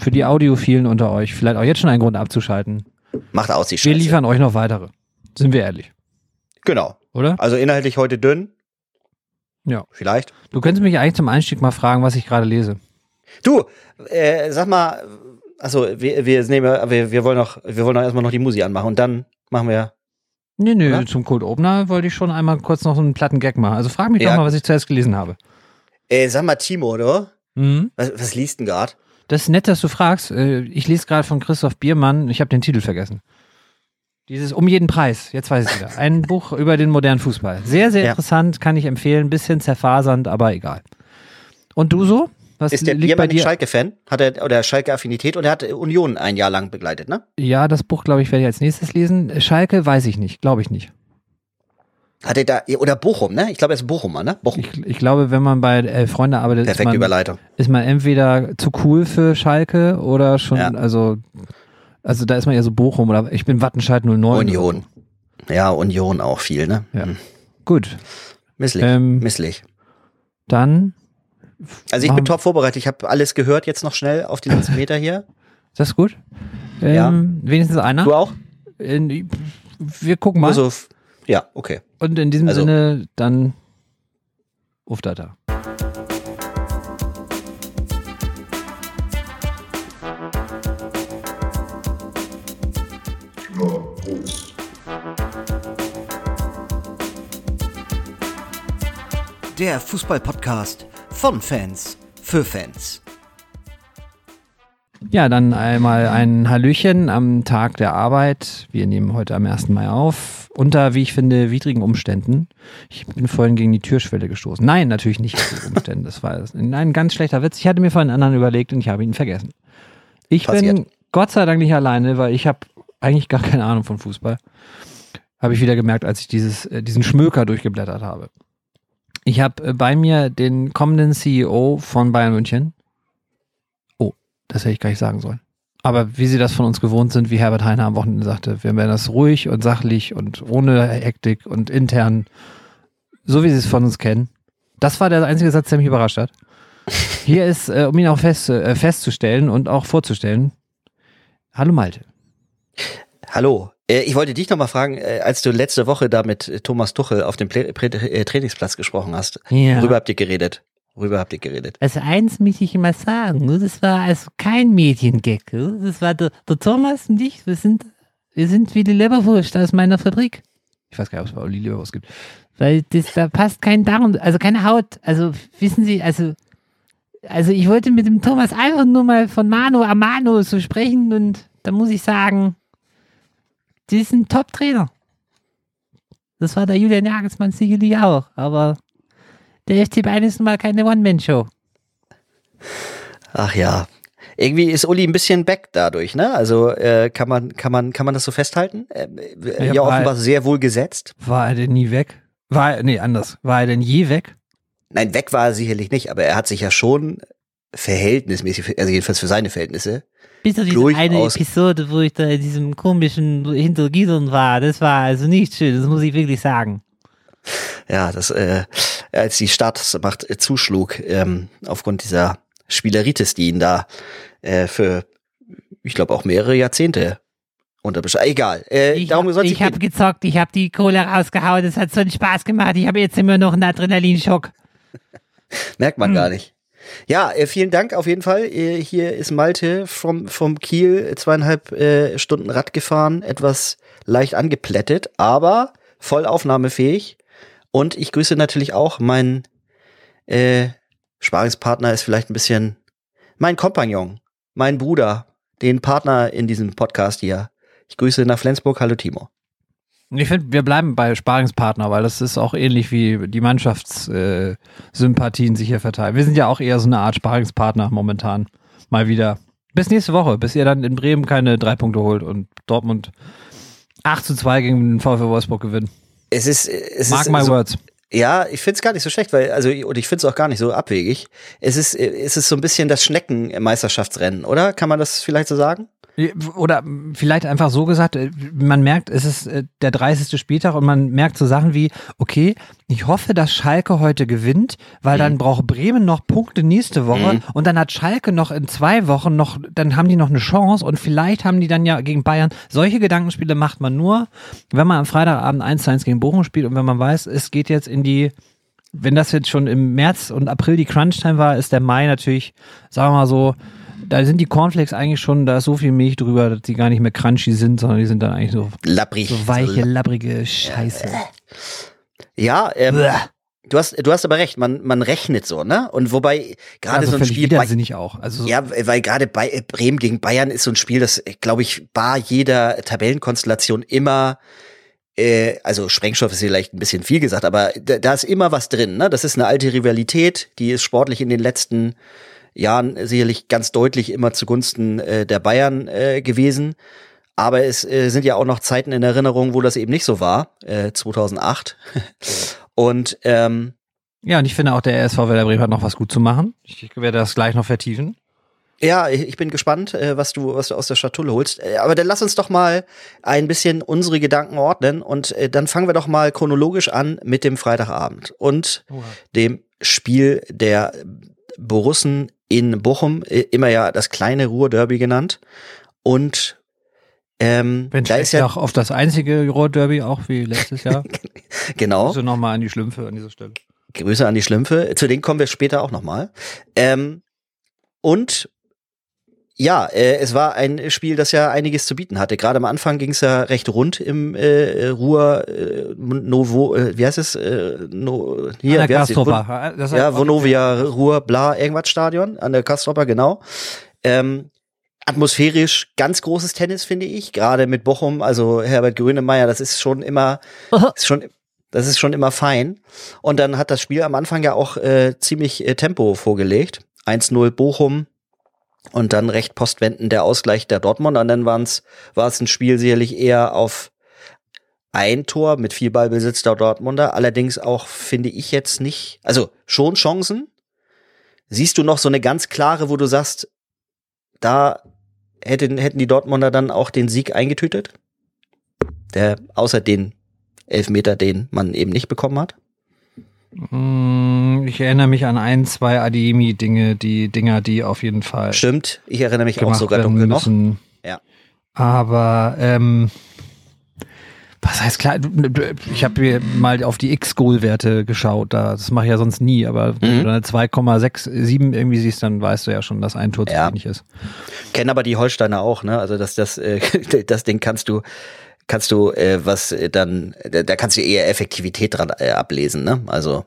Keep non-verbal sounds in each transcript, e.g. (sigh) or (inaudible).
für die Audiophilen unter euch vielleicht auch jetzt schon ein Grund abzuschalten. Macht aus die Wir Scheiße. liefern euch noch weitere. Sind wir ehrlich, Genau. oder? Also inhaltlich heute dünn. Ja. Vielleicht. Du könntest mich eigentlich zum Einstieg mal fragen, was ich gerade lese. Du, äh, sag mal, also wir, wir nehmen, wir, wir wollen noch, wir wollen noch erstmal noch die Musik anmachen und dann machen wir. Nee, nö, Oder? zum Cold Opener wollte ich schon einmal kurz noch so einen platten Gag machen. Also frag mich Ja. doch mal, was ich zuerst gelesen habe. Äh, sag mal, Timo, oder? Mhm. Was, was liest denn gerade? Das ist nett, dass du fragst. Äh, Ich lese gerade von Christoph Biermann, ich habe den Titel vergessen. Dieses Um jeden Preis, jetzt weiß ich wieder. Ein Buch (laughs) über den modernen Fußball. Sehr, sehr Ja. interessant, kann ich empfehlen. Bisschen zerfasernd, aber egal. Und du so? Was Ist der Biermann ein? Schalke-Fan? Hat er oder Schalke-Affinität und er hat Union ein Jahr lang begleitet, ne? Ja, das Buch, glaube ich, werde ich als nächstes lesen. Schalke weiß ich nicht, glaube ich nicht. Hat er da, oder Bochum, ne? Ich glaube, er ist Bochumer, ne? Bochum. Ich, ich glaube, wenn man bei äh, Freunde arbeitet, ist man, Überleitung. ist man entweder zu cool für Schalke oder schon, Ja. also, also da ist man eher so Bochum oder ich bin Wattenscheid 09. Union. Ja, Union auch viel, ne? Ja. Hm. Gut, Misslich. Ähm, Misslich. dann, Also ich bin top vorbereitet. Ich habe alles gehört jetzt noch schnell auf die letzten Meter hier. (laughs) ist das gut? Ähm, Ja. Wenigstens einer. Du auch? In, wir gucken mal. Also, ja, okay. Und in diesem also- Sinne dann auf Data. Der Fußball-Podcast von Fans für Fans. Ja, dann einmal ein Hallöchen am Tag der Arbeit. Wir nehmen heute am 1. Mai auf. Unter, wie ich finde, widrigen Umständen. Ich bin vorhin gegen die Türschwelle gestoßen. Nein, natürlich nicht widrige Umstände. Das war ein ganz schlechter Witz. Ich hatte mir vorhin einen anderen überlegt und ich habe ihn vergessen. Ich bin Passiert. Gott sei Dank nicht alleine, weil ich habe eigentlich gar keine Ahnung von Fußball. Habe ich wieder gemerkt, als ich dieses, äh, diesen Schmöker durchgeblättert habe. Ich habe äh, bei mir den kommenden CEO von Bayern München. Oh, das hätte ich gar nicht sagen sollen. Aber wie sie das von uns gewohnt sind, wie Herbert Heiner am Wochenende sagte, wir werden das ruhig und sachlich und ohne Hektik und intern, so wie sie es von uns kennen. Das war der einzige Satz, der mich überrascht hat. (laughs) Hier ist, äh, um ihn auch fest, äh, festzustellen und auch vorzustellen. Hallo Malte. Hallo. Äh, Ich wollte dich noch mal fragen, äh, als du letzte Woche da mit Thomas Tuchel auf dem Trainingsplatz gesprochen hast, Ja. worüber habt ihr geredet? Worüber habt ihr geredet? Also eins möchte ich immer sagen, ne, das war also kein Mediengag. ne, Das war der, der Thomas und ich, wir sind, wir sind wie die Leberwurst aus meiner Fabrik. Ich weiß gar nicht, ob es bei Uli Leberwurst gibt. Weil das, da passt kein Darm, also keine Haut. Also wissen Sie, also, also ich wollte mit dem Thomas einfach nur mal von Mano a Mano so sprechen und da muss ich sagen, die ist ein Top-Trainer. Das war der Julian Nagelsmann sicherlich auch, aber der FC Bayern ist nun mal keine One-Man-Show. Ach ja. Irgendwie ist Uli ein bisschen back dadurch, ne? Also äh, kann man kann man kann man das so festhalten? Äh, äh, Ja, ja, offenbar sehr wohl gesetzt. War er denn nie weg? War er, nee, anders. War er denn je weg? Nein, weg war er sicherlich nicht, aber er hat sich ja schon verhältnismäßig, also jedenfalls für seine Verhältnisse, Bis auf diese eine Episode, wo ich da in diesem komischen Hintergittern war, das war also nicht schön, das muss ich wirklich sagen. ja, das, äh, als die Staatsmacht äh, zuschlug, ähm, aufgrund dieser Spieleritis, die ihn da äh, für, ich glaube, auch mehrere Jahrzehnte unter Egal. Äh, Ich, darum es ich habe gezockt, ich habe die Kohle rausgehauen, das hat so einen Spaß gemacht, ich habe jetzt immer noch einen Adrenalinschock. (laughs) Merkt man Hm. gar nicht. Ja, äh, vielen Dank auf jeden Fall. Äh, hier ist Malte vom, vom Kiel zweieinhalb äh, Stunden Rad gefahren, etwas leicht angeplättet, aber voll aufnahmefähig. Und ich grüße natürlich auch meinen äh, Sparingspartner ist vielleicht ein bisschen mein Kompagnon, mein Bruder, den Partner in diesem Podcast hier. Ich grüße nach Flensburg. Hallo Timo. Ich finde, wir bleiben bei Sparingspartner, weil das ist auch ähnlich wie die Mannschaftssympathien äh, sich hier verteilen. Wir sind ja auch eher so eine Art Sparingspartner momentan. Mal wieder. Bis nächste Woche, bis ihr dann in Bremen keine drei Punkte holt und Dortmund 8 zu 2 gegen den VfW Wolfsburg gewinnt. Es ist, es Mark ist my so, words. Ja, ich find's gar nicht so schlecht, weil, also, und ich find's auch gar nicht so abwegig. Es ist, es ist so ein bisschen das Schneckenmeisterschaftsrennen, oder? Kann man das vielleicht so sagen? Oder vielleicht einfach so gesagt, äh, man merkt, es ist äh, der 30. Spieltag und man merkt so Sachen wie, okay, ich hoffe, dass Schalke heute gewinnt, weil mhm. dann braucht Bremen noch Punkte nächste Woche mhm. und dann hat Schalke noch in zwei Wochen noch, dann haben die noch eine Chance und vielleicht haben die dann ja gegen Bayern. Solche Gedankenspiele macht man nur, wenn man am Freitagabend 1 1 gegen Bochum spielt und wenn man weiß, es geht jetzt in die wenn das jetzt schon im März und April die Crunch-Time war, ist der Mai natürlich, sagen wir mal so, da sind die Cornflakes eigentlich schon, da ist so viel Milch drüber, dass die gar nicht mehr crunchy sind, sondern die sind dann eigentlich so, Labbrig. so weiche, labbrige Scheiße. Ja, ähm, du hast, du hast aber recht, man, man rechnet so, ne? Und wobei gerade also so ein Spiel. Widersinnig auch. Also so ja, weil gerade bei Bremen gegen Bayern ist so ein Spiel, das, glaube ich, bar jeder Tabellenkonstellation immer äh, also Sprengstoff ist vielleicht ein bisschen viel gesagt, aber da, da ist immer was drin. Ne? Das ist eine alte Rivalität, die ist sportlich in den letzten Jahren sicherlich ganz deutlich immer zugunsten äh, der Bayern äh, gewesen. Aber es äh, sind ja auch noch Zeiten in Erinnerung, wo das eben nicht so war, äh, 2008. (laughs) und ähm, ja, und ich finde auch, der SV Werder Bremen hat noch was gut zu machen. Ich werde das gleich noch vertiefen. Ja, ich bin gespannt, äh, was du, was du aus der Schatulle holst. Äh, aber dann lass uns doch mal ein bisschen unsere Gedanken ordnen und äh, dann fangen wir doch mal chronologisch an mit dem Freitagabend und Oha. dem Spiel der Borussen in Bochum, immer ja das kleine Ruhrderby genannt. Und ähm, Wenn da ist ja auch auf das einzige Ruhrderby auch wie letztes Jahr. (laughs) genau. Also nochmal an die Schlümpfe an dieser Stelle. Grüße an die Schlümpfe. Zu denen kommen wir später auch nochmal. Ähm, und ja, äh, es war ein Spiel, das ja einiges zu bieten hatte. Gerade am Anfang ging es ja recht rund im äh, Ruhr äh, Novo, äh, wie heißt es? Äh, no, hier, an der Kastropa. Ja, Vonovia Ruhr Bla irgendwas Stadion an der Kastropa, genau. Ähm, atmosphärisch ganz großes Tennis, finde ich. Gerade mit Bochum, also Herbert Grönemeyer, das ist schon immer, (laughs) ist schon, das ist schon immer fein. Und dann hat das Spiel am Anfang ja auch äh, ziemlich äh, Tempo vorgelegt. 1-0 Bochum, und dann recht postwendend der Ausgleich der Dortmunder. Und dann war es ein Spiel sicherlich eher auf ein Tor mit viel Ballbesitz der Dortmunder. Allerdings auch, finde ich jetzt nicht, also schon Chancen. Siehst du noch so eine ganz klare, wo du sagst, da hätten, hätten die Dortmunder dann auch den Sieg eingetütet? Der, außer den Elfmeter, den man eben nicht bekommen hat? Mm, ich erinnere mich an ein, zwei Adiemi-Dinge, die Dinger, die auf jeden Fall. Stimmt, ich erinnere mich auch sogar dunkel noch. Ja. Aber ähm, was heißt klar, ich habe mir mal auf die X-Goal-Werte geschaut, das mache ich ja sonst nie, aber mhm. wenn du eine 2,67 irgendwie siehst, dann weißt du ja schon, dass ein Tor zu wenig ist. Kennen aber die Holsteiner auch, ne? Also dass das, äh, (laughs) das Ding kannst du kannst du äh, was äh, dann, da kannst du eher Effektivität dran äh, ablesen, ne? Also.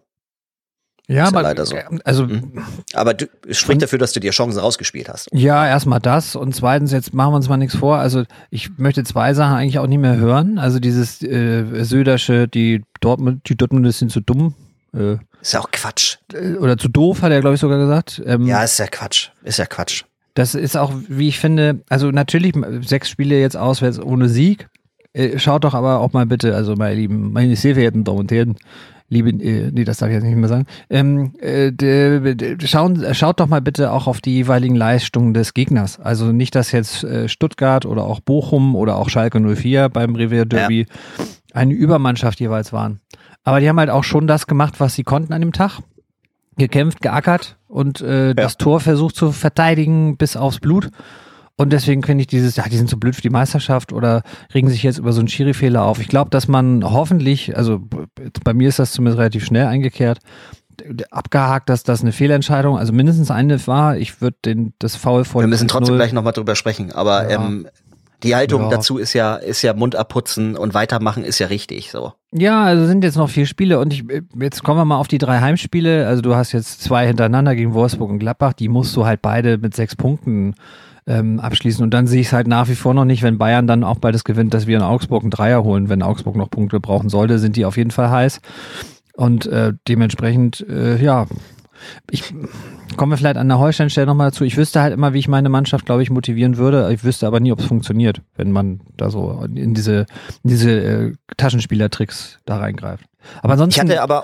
Ja, aber, ja so. also, mhm. aber du spricht dafür, dass du dir Chancen rausgespielt hast. Ja, erstmal das und zweitens, jetzt machen wir uns mal nichts vor. Also, ich möchte zwei Sachen eigentlich auch nicht mehr hören. Also, dieses äh, Södersche, die Dortmund, die Dortmunder sind zu dumm. Äh, ist ja auch Quatsch. Äh, oder zu doof, hat er, glaube ich, sogar gesagt. Ähm, ja, ist ja Quatsch. Ist ja Quatsch. Das ist auch, wie ich finde, also natürlich sechs Spiele jetzt auswärts ohne Sieg. Äh, schaut doch aber auch mal bitte, also meine lieben, meine sehr verehrten Damen und Herren, liebe, äh, nee, das darf ich jetzt nicht mehr sagen, ähm, äh, de, de, schauen, schaut doch mal bitte auch auf die jeweiligen Leistungen des Gegners. Also nicht, dass jetzt äh, Stuttgart oder auch Bochum oder auch Schalke 04 beim Revier Derby ja. eine Übermannschaft jeweils waren. Aber die haben halt auch schon das gemacht, was sie konnten an dem Tag. Gekämpft, geackert und äh, ja. das Tor versucht zu verteidigen bis aufs Blut. Und deswegen finde ich dieses, ja, die sind so blöd für die Meisterschaft oder regen sich jetzt über so einen Schiri-Fehler auf. Ich glaube, dass man hoffentlich, also bei mir ist das zumindest relativ schnell eingekehrt, abgehakt, dass das eine Fehlentscheidung, also mindestens eine war. Ich würde den das Foul vor. Wir müssen trotzdem gleich nochmal drüber sprechen, aber ja. ähm, die Haltung ja. dazu ist ja, ist ja Mund abputzen und weitermachen ist ja richtig so. Ja, also sind jetzt noch vier Spiele und ich, jetzt kommen wir mal auf die drei Heimspiele. Also du hast jetzt zwei hintereinander gegen Wolfsburg und Gladbach, die musst du halt beide mit sechs Punkten ähm, abschließen. Und dann sehe ich es halt nach wie vor noch nicht, wenn Bayern dann auch beides gewinnt, dass wir in Augsburg einen Dreier holen. Wenn Augsburg noch Punkte brauchen sollte, sind die auf jeden Fall heiß. Und äh, dementsprechend, äh, ja, ich komme vielleicht an der Holstein-Stelle nochmal dazu. Ich wüsste halt immer, wie ich meine Mannschaft, glaube ich, motivieren würde. Ich wüsste aber nie, ob es funktioniert, wenn man da so in diese, in diese äh, Taschenspielertricks da reingreift. Aber ansonsten. Ich hatte aber.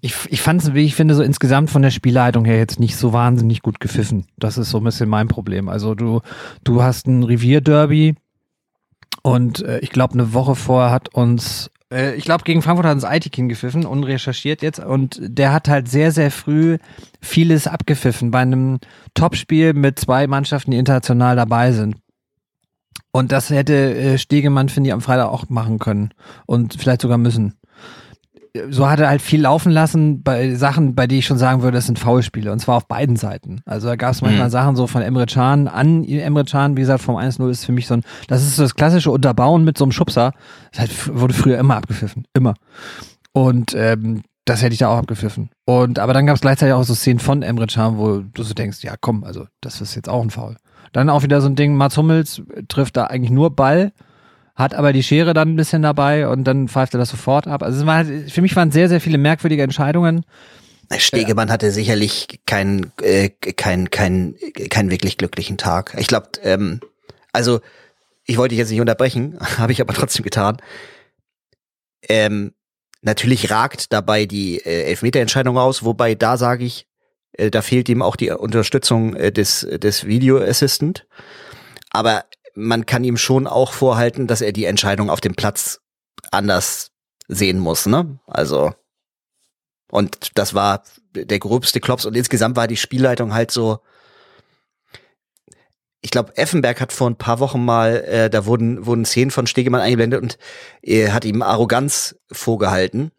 Ich, ich fand es, wie ich finde, so insgesamt von der Spielleitung her jetzt nicht so wahnsinnig gut gepfiffen. Das ist so ein bisschen mein Problem. Also du, du hast ein Revierderby und äh, ich glaube, eine Woche vorher hat uns, äh, ich glaube, gegen Frankfurt hat uns Aitikin gepfiffen, unrecherchiert jetzt. Und der hat halt sehr, sehr früh vieles abgepfiffen bei einem Topspiel mit zwei Mannschaften, die international dabei sind. Und das hätte äh, Stegemann, finde ich, am Freitag auch machen können und vielleicht sogar müssen so hat er halt viel laufen lassen bei Sachen, bei denen ich schon sagen würde, das sind Foulspiele. Und zwar auf beiden Seiten. Also da gab es manchmal mhm. Sachen so von Emre Can an Emre Can, wie gesagt, vom 1-0 ist für mich so ein, das ist so das klassische Unterbauen mit so einem Schubser. Das halt, wurde früher immer abgepfiffen. Immer. Und ähm, das hätte ich da auch abgepfiffen. Und aber dann gab es gleichzeitig auch so Szenen von Emre Can, wo du so denkst, ja komm, also das ist jetzt auch ein Foul. Dann auch wieder so ein Ding, Mats Hummels trifft da eigentlich nur Ball hat aber die Schere dann ein bisschen dabei und dann pfeift er das sofort ab. Also es war, für mich waren sehr, sehr viele merkwürdige Entscheidungen. Stegemann hatte sicherlich keinen, äh, keinen, keinen, keinen wirklich glücklichen Tag. Ich glaube, ähm, also ich wollte dich jetzt nicht unterbrechen, (laughs) habe ich aber trotzdem getan. Ähm, natürlich ragt dabei die äh, Elfmeterentscheidung aus, wobei da sage ich, äh, da fehlt ihm auch die Unterstützung äh, des, des Video Assistant. Aber man kann ihm schon auch vorhalten, dass er die Entscheidung auf dem Platz anders sehen muss, ne? Also und das war der gröbste Klops und insgesamt war die Spielleitung halt so ich glaube, Effenberg hat vor ein paar Wochen mal, äh, da wurden, wurden Szenen von Stegemann eingeblendet und er äh, hat ihm Arroganz vorgehalten.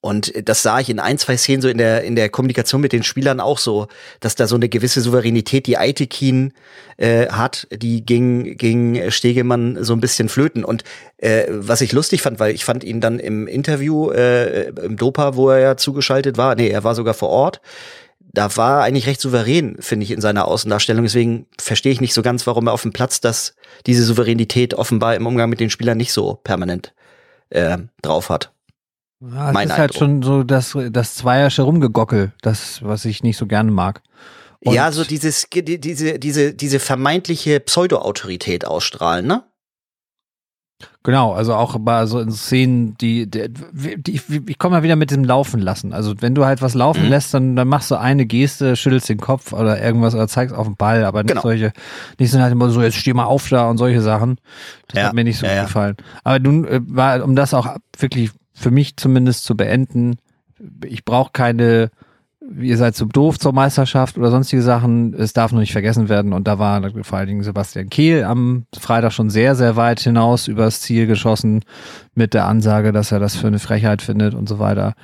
Und das sah ich in ein, zwei Szenen so in der, in der Kommunikation mit den Spielern auch so, dass da so eine gewisse Souveränität, die Aitekin äh, hat, die ging, ging Stegemann so ein bisschen flöten. Und äh, was ich lustig fand, weil ich fand ihn dann im Interview, äh, im Dopa, wo er ja zugeschaltet war, nee, er war sogar vor Ort, da war er eigentlich recht souverän, finde ich, in seiner Außendarstellung. Deswegen verstehe ich nicht so ganz, warum er auf dem Platz das, diese Souveränität offenbar im Umgang mit den Spielern nicht so permanent äh, drauf hat. Ja, das ist halt schon so das, das zweiersche Rumgegockel, das, was ich nicht so gerne mag. Und ja, so dieses, diese, diese, diese vermeintliche Pseudo-Autorität ausstrahlen, ne? Genau, also auch bei so in Szenen, die, die, die ich, komme mal wieder mit dem Laufen lassen. Also wenn du halt was laufen mhm. lässt, dann, dann machst du eine Geste, schüttelst den Kopf oder irgendwas oder zeigst auf den Ball, aber nicht genau. solche, nicht so halt immer so, jetzt steh mal auf da und solche Sachen. Das ja. hat mir nicht so ja, gefallen. Aber nun äh, war, um das auch wirklich für mich zumindest zu beenden. Ich brauche keine, ihr seid zu doof zur Meisterschaft oder sonstige Sachen. Es darf nur nicht vergessen werden. Und da war vor allen Dingen Sebastian Kehl am Freitag schon sehr, sehr weit hinaus übers Ziel geschossen mit der Ansage, dass er das für eine Frechheit findet und so weiter.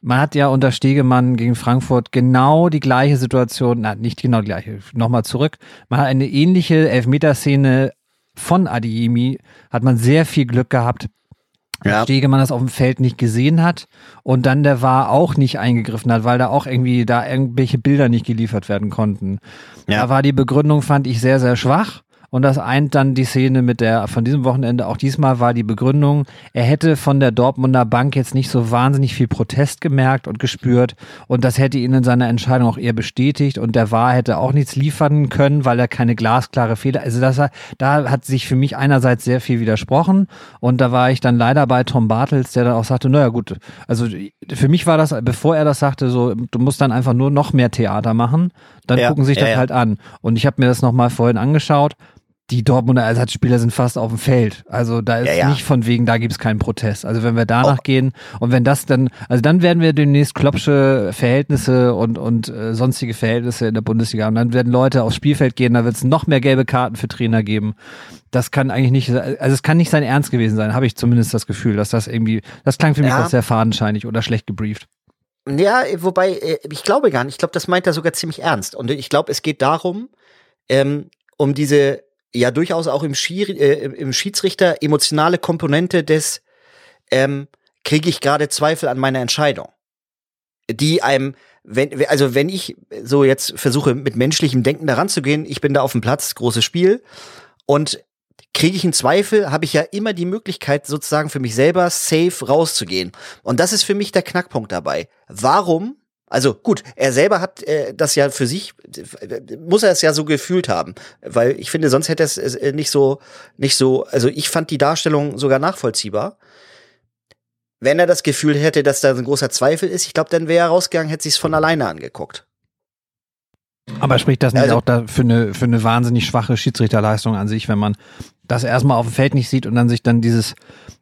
Man hat ja unter Stegemann gegen Frankfurt genau die gleiche Situation, na, nicht genau die gleiche, nochmal zurück. Man hat eine ähnliche Elfmeterszene von Adiemi, hat man sehr viel Glück gehabt, ja. Stegemann das auf dem Feld nicht gesehen hat und dann der war auch nicht eingegriffen hat, weil da auch irgendwie da irgendwelche Bilder nicht geliefert werden konnten. Ja. Da war die Begründung, fand ich sehr, sehr schwach. Und das eint dann die Szene mit der, von diesem Wochenende, auch diesmal war die Begründung, er hätte von der Dortmunder Bank jetzt nicht so wahnsinnig viel Protest gemerkt und gespürt. Und das hätte ihn in seiner Entscheidung auch eher bestätigt. Und der war hätte auch nichts liefern können, weil er keine glasklare Fehler, also das, da hat sich für mich einerseits sehr viel widersprochen. Und da war ich dann leider bei Tom Bartels, der dann auch sagte, naja gut, also für mich war das, bevor er das sagte, so, du musst dann einfach nur noch mehr Theater machen, dann ja, gucken sich das ja, ja. halt an. Und ich habe mir das nochmal vorhin angeschaut die Dortmunder Ersatzspieler sind fast auf dem Feld. Also da ist ja, ja. nicht von wegen, da gibt es keinen Protest. Also wenn wir danach oh. gehen und wenn das dann, also dann werden wir demnächst Kloppsche Verhältnisse und, und äh, sonstige Verhältnisse in der Bundesliga und dann werden Leute aufs Spielfeld gehen, da wird es noch mehr gelbe Karten für Trainer geben. Das kann eigentlich nicht, also es kann nicht sein Ernst gewesen sein, habe ich zumindest das Gefühl, dass das irgendwie, das klang für mich ja. auch sehr fadenscheinig oder schlecht gebrieft. Ja, wobei, äh, ich glaube gar nicht. Ich glaube, das meint er sogar ziemlich ernst. Und ich glaube, es geht darum, ähm, um diese ja durchaus auch im, Schier, äh, im Schiedsrichter emotionale Komponente des ähm, kriege ich gerade Zweifel an meiner Entscheidung, die einem wenn also wenn ich so jetzt versuche mit menschlichem Denken daran zu gehen, ich bin da auf dem Platz, großes Spiel und kriege ich einen Zweifel, habe ich ja immer die Möglichkeit sozusagen für mich selber safe rauszugehen und das ist für mich der Knackpunkt dabei. Warum also gut, er selber hat äh, das ja für sich, muss er es ja so gefühlt haben, weil ich finde, sonst hätte er es äh, nicht so, nicht so, also ich fand die Darstellung sogar nachvollziehbar. wenn er das Gefühl hätte, dass da ein großer Zweifel ist, ich glaube, dann wäre er rausgegangen, hätte sich es von alleine angeguckt. Aber spricht das nicht Also- auch da für eine, für eine wahnsinnig schwache Schiedsrichterleistung an sich, wenn man das erstmal auf dem Feld nicht sieht und dann sich dann dieses,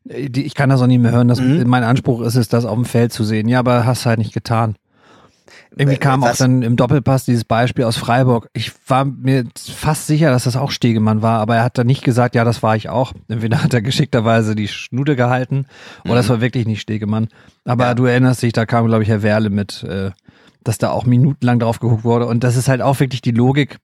äh, die, ich kann das auch nicht mehr hören, dass Mhm. mein Anspruch ist es, das auf dem Feld zu sehen. Ja, aber hast halt nicht getan. Irgendwie kam auch dann im Doppelpass dieses Beispiel aus Freiburg. Ich war mir fast sicher, dass das auch Stegemann war, aber er hat dann nicht gesagt, ja, das war ich auch. Entweder hat er geschickterweise die Schnute gehalten oder es war wirklich nicht Stegemann. Aber Mhm. Ja. du erinnerst dich, da kam, glaube ich, Herr Werle mit, äh, dass da auch minutenlang drauf geguckt wurde. Und das ist halt auch wirklich die Logik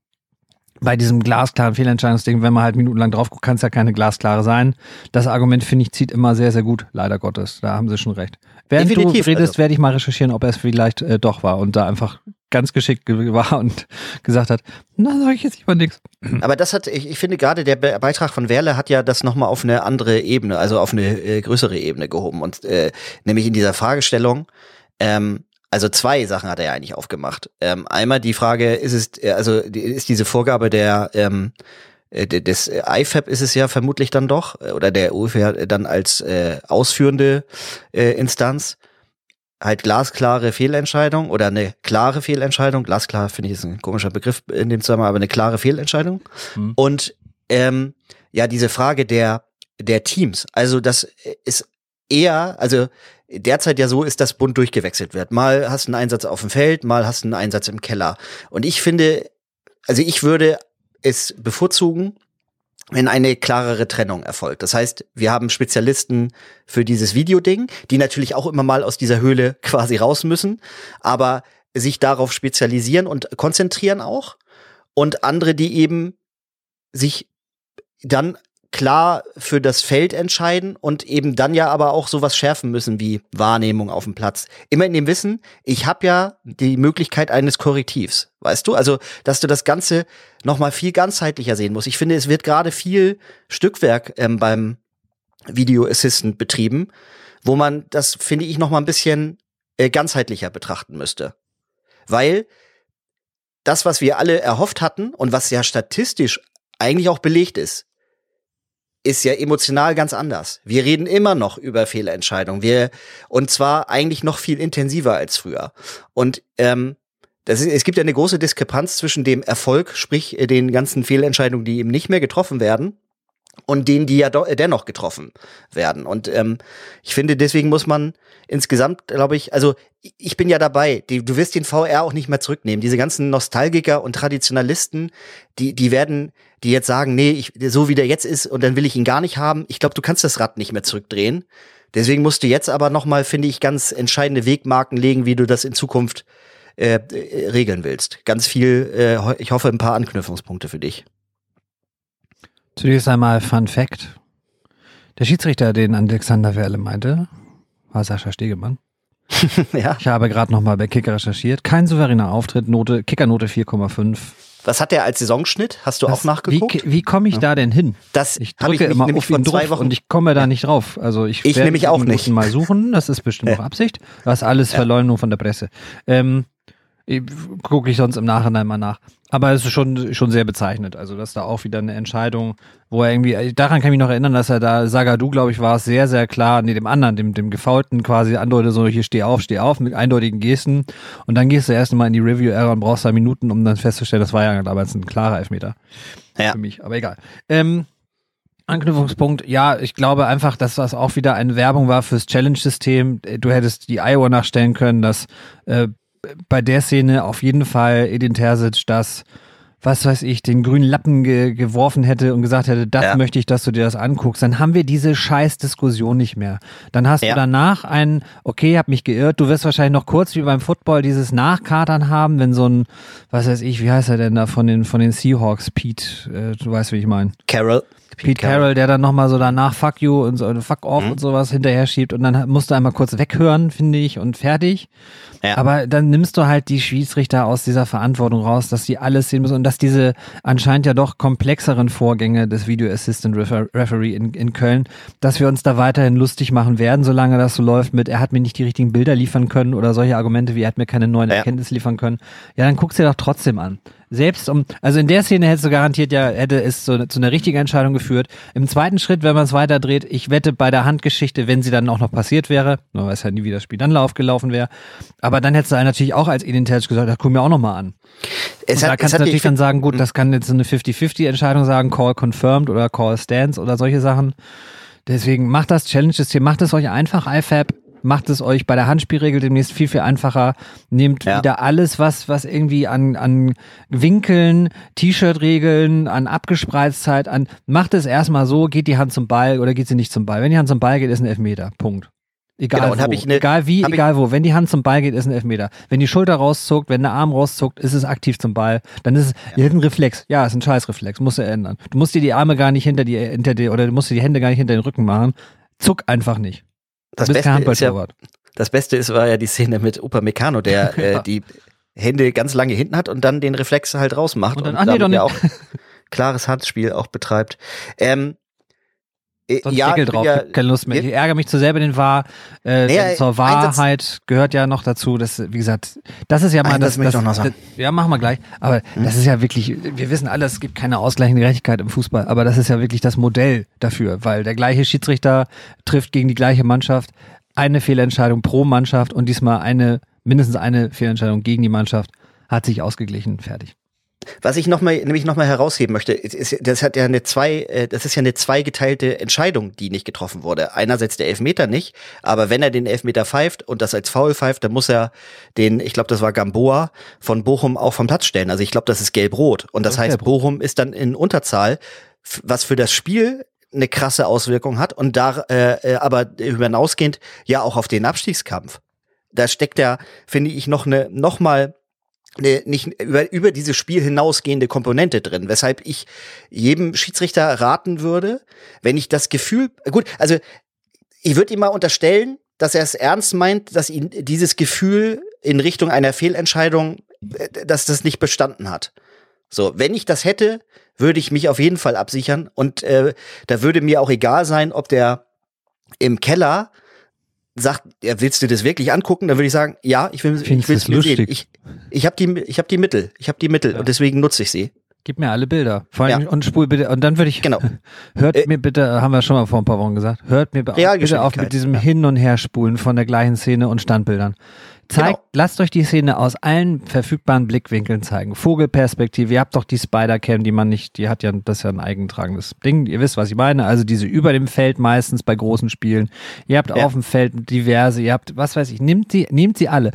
bei diesem glasklaren Fehlentscheidungsding, wenn man halt minutenlang drauf guckt, kann es ja keine glasklare sein. Das Argument, finde ich, zieht immer sehr, sehr gut, leider Gottes. Da haben sie schon recht. Während Definitiv, du redest, also. werde ich mal recherchieren, ob er es vielleicht äh, doch war und da einfach ganz geschickt ge- war und (laughs) gesagt hat, na, sag ich jetzt lieber nichts. Aber das hat, ich, ich finde gerade der Be Beitrag von Werle hat ja das nochmal auf eine andere Ebene, also auf eine äh, größere Ebene gehoben. Und äh, nämlich in dieser Fragestellung, ähm, also zwei Sachen hat er ja eigentlich aufgemacht. Ähm, einmal die Frage, ist es, äh, also ist diese Vorgabe der ähm, äh, de- des äh, IFAB ist es ja vermutlich dann doch, oder der UFA dann als äh, ausführende äh, Instanz, halt glasklare Fehlentscheidung oder eine klare Fehlentscheidung. Glasklar finde ich ist ein komischer Begriff in dem Zusammenhang, aber eine klare Fehlentscheidung. Mhm. Und ähm, ja, diese Frage der der Teams. Also das ist eher, also derzeit ja so ist, dass bunt durchgewechselt wird. Mal hast du einen Einsatz auf dem Feld, mal hast du einen Einsatz im Keller. Und ich finde, also ich würde es bevorzugen, wenn eine klarere Trennung erfolgt. Das heißt, wir haben Spezialisten für dieses Videoding, die natürlich auch immer mal aus dieser Höhle (laughs) quasi raus müssen, aber sich darauf spezialisieren und konzentrieren auch. Und andere, die eben sich dann klar für das Feld entscheiden und eben dann ja aber auch sowas schärfen müssen wie Wahrnehmung auf dem Platz. Immer in dem Wissen, ich habe ja die Möglichkeit eines Korrektivs, weißt du? Also, dass du das Ganze noch mal viel ganzheitlicher sehen musst. Ich finde, es wird gerade viel Stückwerk ähm, beim Video Assistant betrieben, wo man das, finde ich, noch mal ein bisschen äh, ganzheitlicher betrachten müsste. Weil das, was wir alle erhofft hatten und was ja statistisch eigentlich auch belegt ist, ist ja emotional ganz anders. Wir reden immer noch über Fehlentscheidungen. Wir, und zwar eigentlich noch viel intensiver als früher. Und ähm, das ist, es gibt ja eine große Diskrepanz zwischen dem Erfolg, sprich äh, den ganzen Fehlentscheidungen, die eben nicht mehr getroffen werden, und denen, die ja äh, dennoch getroffen werden. Und ähm, ich finde, deswegen muss man insgesamt, glaube ich, also ich- bin ja dabei, die, du wirst den VR auch nicht mehr zurücknehmen. Diese ganzen Nostalgiker und Traditionalisten, die, die werden, die jetzt sagen, nee, ich, so wie der jetzt ist und dann will ich ihn gar nicht haben. Ich glaube, du kannst das Rad nicht mehr zurückdrehen. Deswegen musst du jetzt aber nochmal, finde ich, ganz entscheidende Wegmarken legen, wie du das in Zukunft äh, äh, regeln willst. Ganz viel, äh, ich hoffe, ein paar Anknüpfungspunkte für dich. Zunächst einmal Fun Fact. Der Schiedsrichter, den Alexander Werle meinte, war Sascha Stegemann. (laughs) ja. Ich habe gerade nochmal bei Kicker recherchiert. Kein souveräner Auftritt, Note, Kickernote 4,5. Was hat der als Saisonschnitt? Hast du auch Das- nachgeguckt? Wie, wie komme ich da denn hin? das Ich drücke mich immer auf zwei drauf Wochen und ich komme da nicht drauf. Also ich, Ich werde nämlich auch nicht. Mal suchen. Das ist bestimmt auch Absicht. Das ist alles Verleumdung von der Presse. Ähm, gucke ich sonst im Nachhinein mal nach. Aber es ist schon, schon sehr bezeichnend. Also, dass da auch wieder eine Entscheidung, wo er irgendwie, daran kann ich mich noch erinnern, dass er da, Sagadu, glaube ich, war es sehr, sehr klar, nee, dem anderen, dem, dem Gefaulten quasi andeutet, so, hier steh auf, steh auf, mit eindeutigen Gesten. Und dann gehst du erst mal in die Review-Error und brauchst da Minuten, um dann festzustellen, das war ja damals ein klarer Elfmeter. Ja. Für mich, aber egal. Ähm, Anknüpfungspunkt, ja, ich glaube einfach, dass das auch wieder eine Werbung war fürs Challenge-System. Du hättest die Iowa nachstellen können, dass äh, bei der Szene auf jeden Fall Edin Terzic das, was weiß ich, den grünen Lappen ge geworfen hätte und gesagt hätte, das Ja. möchte ich, dass du dir das anguckst. Dann haben wir diese scheiß Diskussion nicht mehr. Dann hast Ja. du danach ein, okay, hab mich geirrt, du wirst wahrscheinlich noch kurz wie beim Football dieses Nachkatern haben, wenn so ein, was weiß ich, wie heißt er denn da von den, von den Seahawks, Pete, äh, du weißt, wie ich meine. Carroll. Pete Carroll, der dann nochmal so danach Fuck you und so Fuck off Mhm. und sowas hinterher schiebt und dann musst du einmal kurz weghören, finde ich, und fertig. Ja. Aber dann nimmst du halt die Schiedsrichter aus dieser Verantwortung raus, dass die alles sehen müssen und dass diese anscheinend ja doch komplexeren Vorgänge des Video Assistant Refer Referee in, in Köln, dass wir uns da weiterhin lustig machen werden, solange das so läuft mit, er hat mir nicht die richtigen Bilder liefern können oder solche Argumente wie, er hat mir keine neuen Ja. Erkenntnisse liefern können. Ja, dann guck's dir doch trotzdem an. Selbst um, also in der Szene hättest du garantiert ja, hätte es zu, zu einer richtigen Entscheidung geführt. Im zweiten Schritt, wenn man es weiterdreht, ich wette bei der Handgeschichte, wenn sie dann auch noch passiert wäre, man weiß ja nie, wie das Spiel dann gelaufen wäre, aber dann hättest du natürlich auch als Identitäts gesagt, da guck mir auch noch mal an. Es hat, da kannst du natürlich dann sagen, gut, das kann jetzt so eine 50-50-Entscheidung sagen, Call confirmed oder Call stands oder solche Sachen. Deswegen macht das Challenge hier, macht es euch einfach, IFAB, macht es euch bei der Handspielregel demnächst viel, viel einfacher. Nehmt ja. wieder alles, was, was irgendwie an, an Winkeln, T-Shirt-Regeln, an Abgespreiztheit, an, macht es erstmal so, geht die Hand zum Ball oder geht sie nicht zum Ball. Wenn die Hand zum Ball geht, ist ein Elfmeter. Punkt. Egal genau, wo. Ne, egal wie, egal wo. Wenn die Hand zum Ball geht, ist ein Elfmeter. Wenn die Schulter rauszuckt, wenn der Arm rauszuckt, ist es aktiv zum Ball. Dann ist es ja. ein Reflex. Ja, ist ein Scheißreflex. Muss er ändern. Du musst dir die Arme gar nicht hinter die, hinter die, oder du musst dir die Hände gar nicht hinter den Rücken machen. Zuck einfach nicht. Das Beste, ist ja, das Beste ist, war ja die Szene mit Opa Meccano, der (laughs) äh, die Hände ganz lange hinten hat und dann den Reflex halt rausmacht und, dann, und damit ja auch klares Handspiel auch betreibt. Ähm, äh, Sonst ja, Deckel drauf, ja, keine Lust mehr. Ich ärgere mich zu sehr über den Wahr. Äh, naja, zur Wahrheit Einsatz, gehört ja noch dazu, dass, wie gesagt, das ist ja mal das, das, das, das Ja, machen wir gleich. Aber hm. das ist ja wirklich, wir wissen alle, es gibt keine ausgleichende Gerechtigkeit im Fußball, aber das ist ja wirklich das Modell dafür, weil der gleiche Schiedsrichter trifft gegen die gleiche Mannschaft eine Fehlentscheidung pro Mannschaft und diesmal eine, mindestens eine Fehlentscheidung gegen die Mannschaft, hat sich ausgeglichen, fertig. Was ich noch mal, nämlich nochmal herausheben möchte, ist, das hat ja eine zwei, äh, das ist ja eine zweigeteilte Entscheidung, die nicht getroffen wurde. Einerseits der Elfmeter nicht, aber wenn er den Elfmeter pfeift und das als Foul pfeift, dann muss er den, ich glaube, das war Gamboa von Bochum auch vom Platz stellen. Also ich glaube, das ist gelb-rot. Und das, das heißt, Bochum ist dann in Unterzahl, was für das Spiel eine krasse Auswirkung hat und da äh, äh aber darüber hinausgehend ja auch auf den Abstiegskampf. Da steckt ja, finde ich, noch eine noch mal eine, nicht über, über dieses Spiel hinausgehende Komponente drin, weshalb ich jedem Schiedsrichter raten würde, wenn ich das Gefühl, gut, also ich würde ihm mal unterstellen, dass er es ernst meint, dass ihn dieses Gefühl in Richtung einer Fehlentscheidung, äh, dass das nicht bestanden hat. So, wenn ich das hätte, würde ich mich auf jeden Fall absichern und äh, da würde mir auch egal sein, ob der im Keller sagt, ja, willst du das wirklich angucken? Dann würde ich sagen, ja, ich will, ich will es mir sehen. Ich, ich habe die, ich habe die Mittel, ich habe die Mittel ja. und deswegen nutze ich sie. Gib mir alle Bilder. Vor allem ja. und spul bitte. Und dann würde ich. Genau. (laughs) Hört äh, mir bitte, haben wir schon mal vor ein paar Wochen gesagt. Hört mir bitte auf mit diesem ja. Hin- und Herspulen von der gleichen Szene und Standbildern. Zeigt, genau. lasst euch die Szene aus allen verfügbaren Blickwinkeln zeigen. Vogelperspektive, ihr habt doch die Spider-Cam, die man nicht, die hat ja, das ist ja ein eigentragendes Ding. Ihr wisst, was ich meine. Also diese über dem Feld meistens bei großen Spielen. Ihr habt ja. auf dem Feld diverse, ihr habt, was weiß ich, nehmt sie, nehmt sie alle.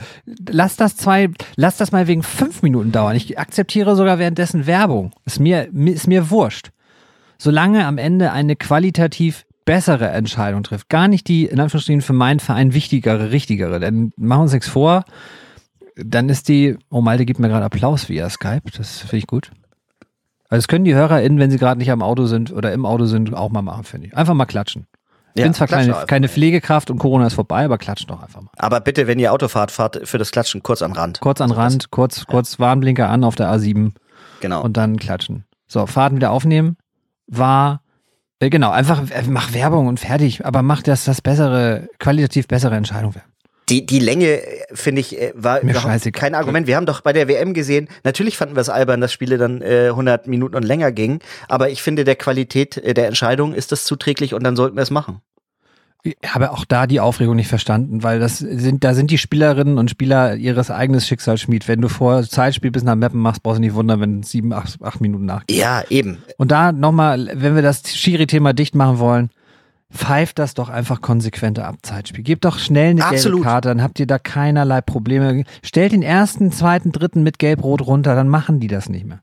Lasst das zwei, lasst das mal wegen fünf Minuten dauern. Ich akzeptiere sogar währenddessen Werbung. Ist mir, ist mir wurscht. Solange am Ende eine qualitativ bessere Entscheidung trifft. Gar nicht die, in Anführungsstrichen, für meinen Verein wichtigere, richtigere. Denn machen wir uns nichts vor, dann ist die, oh Malte gibt mir gerade Applaus via Skype, das finde ich gut. Also das können die HörerInnen, wenn sie gerade nicht am Auto sind oder im Auto sind, auch mal machen, finde ich. Einfach mal klatschen. Ich ja, bin zwar keine, keine Pflegekraft und Corona ist vorbei, aber klatscht doch einfach mal. Aber bitte, wenn ihr Auto fahrt, für das Klatschen kurz an Rand. Kurz an Rand, kurz, kurz Warnblinker an auf der A7. Genau. Und dann klatschen. So, Fahrten wieder aufnehmen. War genau, einfach äh, mach Werbung und fertig, aber mach das das bessere, qualitativ bessere Entscheidung werden. Die, die Länge, äh, finde ich, war Mir überhaupt kein Argument. Wir haben doch bei der WM gesehen, natürlich fanden wir es albern, dass Spiele dann äh, 100 Minuten und länger gingen, aber ich finde, der Qualität der Entscheidung ist das zuträglich und dann sollten wir es machen. Ich habe auch da die Aufregung nicht verstanden, weil das sind, da sind die Spielerinnen und Spieler ihres eigenes Schicksals schmied. Wenn du vor Zeitspiel bis nach Mappen machst, brauchst du nicht wundern, wenn sieben, acht, acht Minuten nachgeht. Ja, eben. Und da nochmal, wenn wir das Schiri-Thema dicht machen wollen, pfeift das doch einfach konsequenter ab Zeitspiel. Gebt doch schnell eine Absolut. gelbe Karte, dann habt ihr da keinerlei Probleme. Stellt den ersten, zweiten, dritten mit Gelb-Rot runter, dann machen die das nicht mehr.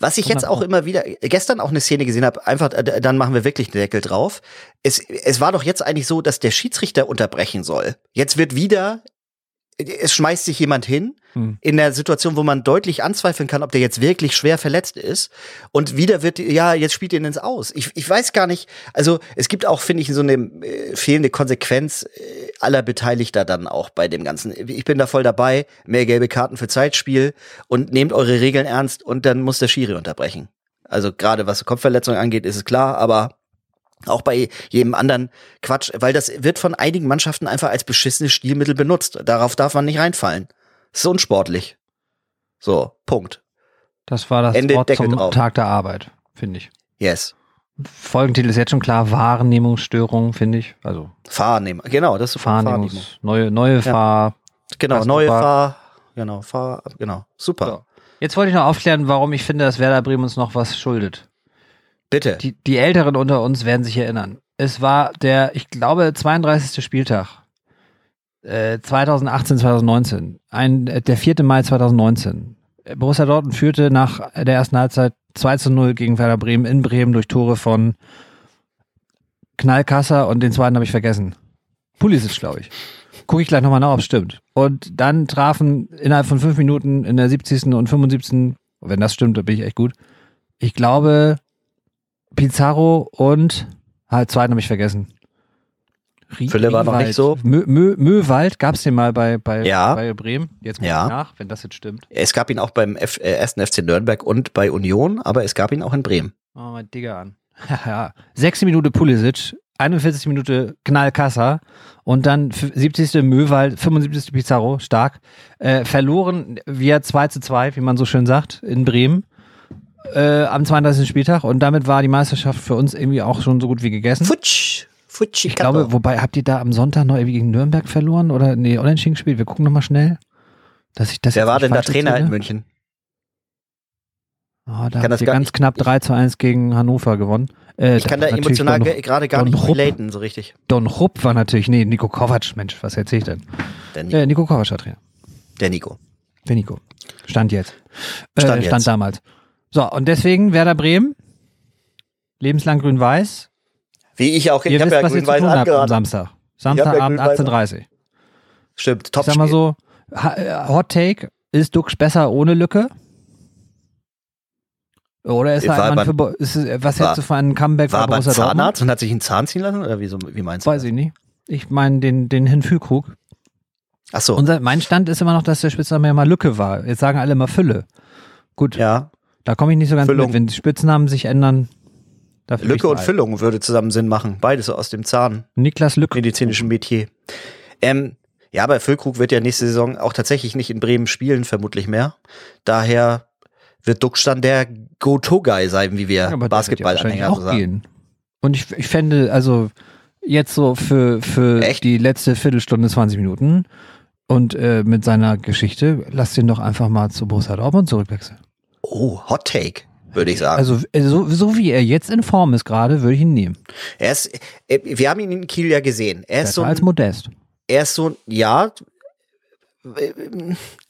Was ich jetzt auch immer wieder, gestern auch eine Szene gesehen habe, einfach, äh, dann machen wir wirklich den Deckel drauf. Es, es war doch jetzt eigentlich so, dass der Schiedsrichter unterbrechen soll. Jetzt wird wieder es schmeißt sich jemand hin hm. in der Situation, wo man deutlich anzweifeln kann, ob der jetzt wirklich schwer verletzt ist. Und wieder wird, ja, jetzt spielt ihn ins Aus. Ich, ich weiß gar nicht, also es gibt auch, finde ich, so eine äh, fehlende Konsequenz äh, aller Beteiligter dann auch bei dem Ganzen. Ich bin da voll dabei, mehr gelbe Karten für Zeitspiel und nehmt eure Regeln ernst und dann muss der Schiri unterbrechen. Also gerade was Kopfverletzung angeht, ist es klar, aber auch bei jedem anderen Quatsch, weil das wird von einigen Mannschaften einfach als beschissenes Stilmittel benutzt. Darauf darf man nicht reinfallen. Das ist unsportlich. So, Punkt. Das war das Ende Wort Deckel zum drauf. Tag der Arbeit, finde ich. Yes. Folgentitel ist jetzt schon klar, Wahrnehmungsstörung, finde ich. Also Fahrnehmer. Genau, das ist Fahrnehmung. Neue, neue Fahr. Genau, du neue Fahr- Fahr. Genau, Fahr. Genau. Super. So. Jetzt wollte ich noch aufklären, warum ich finde, dass Werder Bremen uns noch was schuldet. Bitte. Die, die Älteren unter uns werden sich erinnern. Es war der, ich glaube, 32. Spieltag. Äh, 2018, 2019. Ein, äh, der 4. Mai 2019. Äh, Borussia Dortmund führte nach der ersten Halbzeit 2 zu 0 gegen Werder Bremen in Bremen durch Tore von Knallkasser und den zweiten habe ich vergessen. Pulisic, glaube ich. Gucke ich gleich nochmal nach, ob es stimmt. Und dann trafen innerhalb von fünf Minuten in der 70. und 75. Wenn das stimmt, dann bin ich echt gut. Ich glaube, Pizarro und halt zweiten habe ich vergessen. Rie- Fülle war noch nicht so. Mö, Mö, Möwald gab es den mal bei, bei, Ja. bei Bremen. Jetzt guck Ja. ich nach, wenn das jetzt stimmt. Es gab ihn auch beim F äh, ersten FC Nürnberg und bei Union, aber es gab ihn auch in Bremen. Oh, mein Digger an. (laughs) ja. Sechste Minute Pulisic, 41. Minute Knallkassa und dann f- 70. Möwald, 75. Pizarro, stark. Äh, verloren via 2 zu 2, wie man so schön sagt, in Bremen. Äh, am 32. Spieltag und damit war die Meisterschaft für uns irgendwie auch schon so gut wie gegessen. Futsch. Futsch. Ich glaube, wobei, habt ihr da am Sonntag noch irgendwie gegen Nürnberg verloren oder nee, unentschieden gespielt? Wir gucken nochmal schnell. Dass ich das Wer war denn der falsch Trainer erzähle. in München? Oh, da kann habt das ihr gar ganz nicht- knapp 3 zu 1 gegen Hannover gewonnen. Äh, Ich kann da emotional Don, ge- gerade gar Don nicht Rupp. relaten, so richtig. Don Rupp war natürlich, nee, Nico Kovac, Mensch, was erzähl ich denn? Der, Nico. Äh, Nico Kovac war Trainer. der Nico. Der Nico. Stand jetzt. Äh, Stand stand jetzt. damals. So, und deswegen Werder Bremen, lebenslang grün-weiß. Wie ich auch, Ihr ich habe ja grün-weiß habt am angeraten. Samstag. ja Samstagabend grün-weiß 18.30 Uhr. Stimmt, top Ich sag mal so, äh, Hot Take, ist Dux besser ohne Lücke? Oder ist er War ein Mann für, ist, es- was war- hättest du für einen Comeback War bei Borussia Dortmund? Zahnarzt und hat sich einen Zahn ziehen lassen? Oder wie, so, wie meinst du? Weiß ich nicht. Ich meine den, den Hinfühlkrug. Ach so. Unser, mein Stand ist immer noch, dass der Spitzname ja mal Lücke war. Jetzt sagen alle immer Fülle. Gut, ja. Da komme ich nicht so ganz Füllung. mit. Wenn die Spitznamen sich ändern, Lücke und. Füllung würde zusammen Sinn machen. Beides so aus dem Zahn. Niklas Lücke. medizinischen Metier. Ähm, ja, aber Füllkrug wird ja nächste Saison auch tatsächlich nicht in Bremen spielen, vermutlich mehr. Daher wird dann der Go-To-Guy sein, wie wir Ja, ja Basketball-Anhänger auch sagen. gehen. Und ich, ich fände, also jetzt so für, für Echt? die letzte Viertelstunde, 20 Minuten und äh, mit seiner Geschichte, lass den doch einfach mal zu Borussia Dortmund zurückwechseln. Oh, Hot Take, würde ich sagen. Also äh, so, so wie er jetzt in Form ist gerade, würde ich ihn nehmen. er ist, äh, wir haben ihn in Kiel ja gesehen. Er ist so, als Modest. er ist so, ja, äh,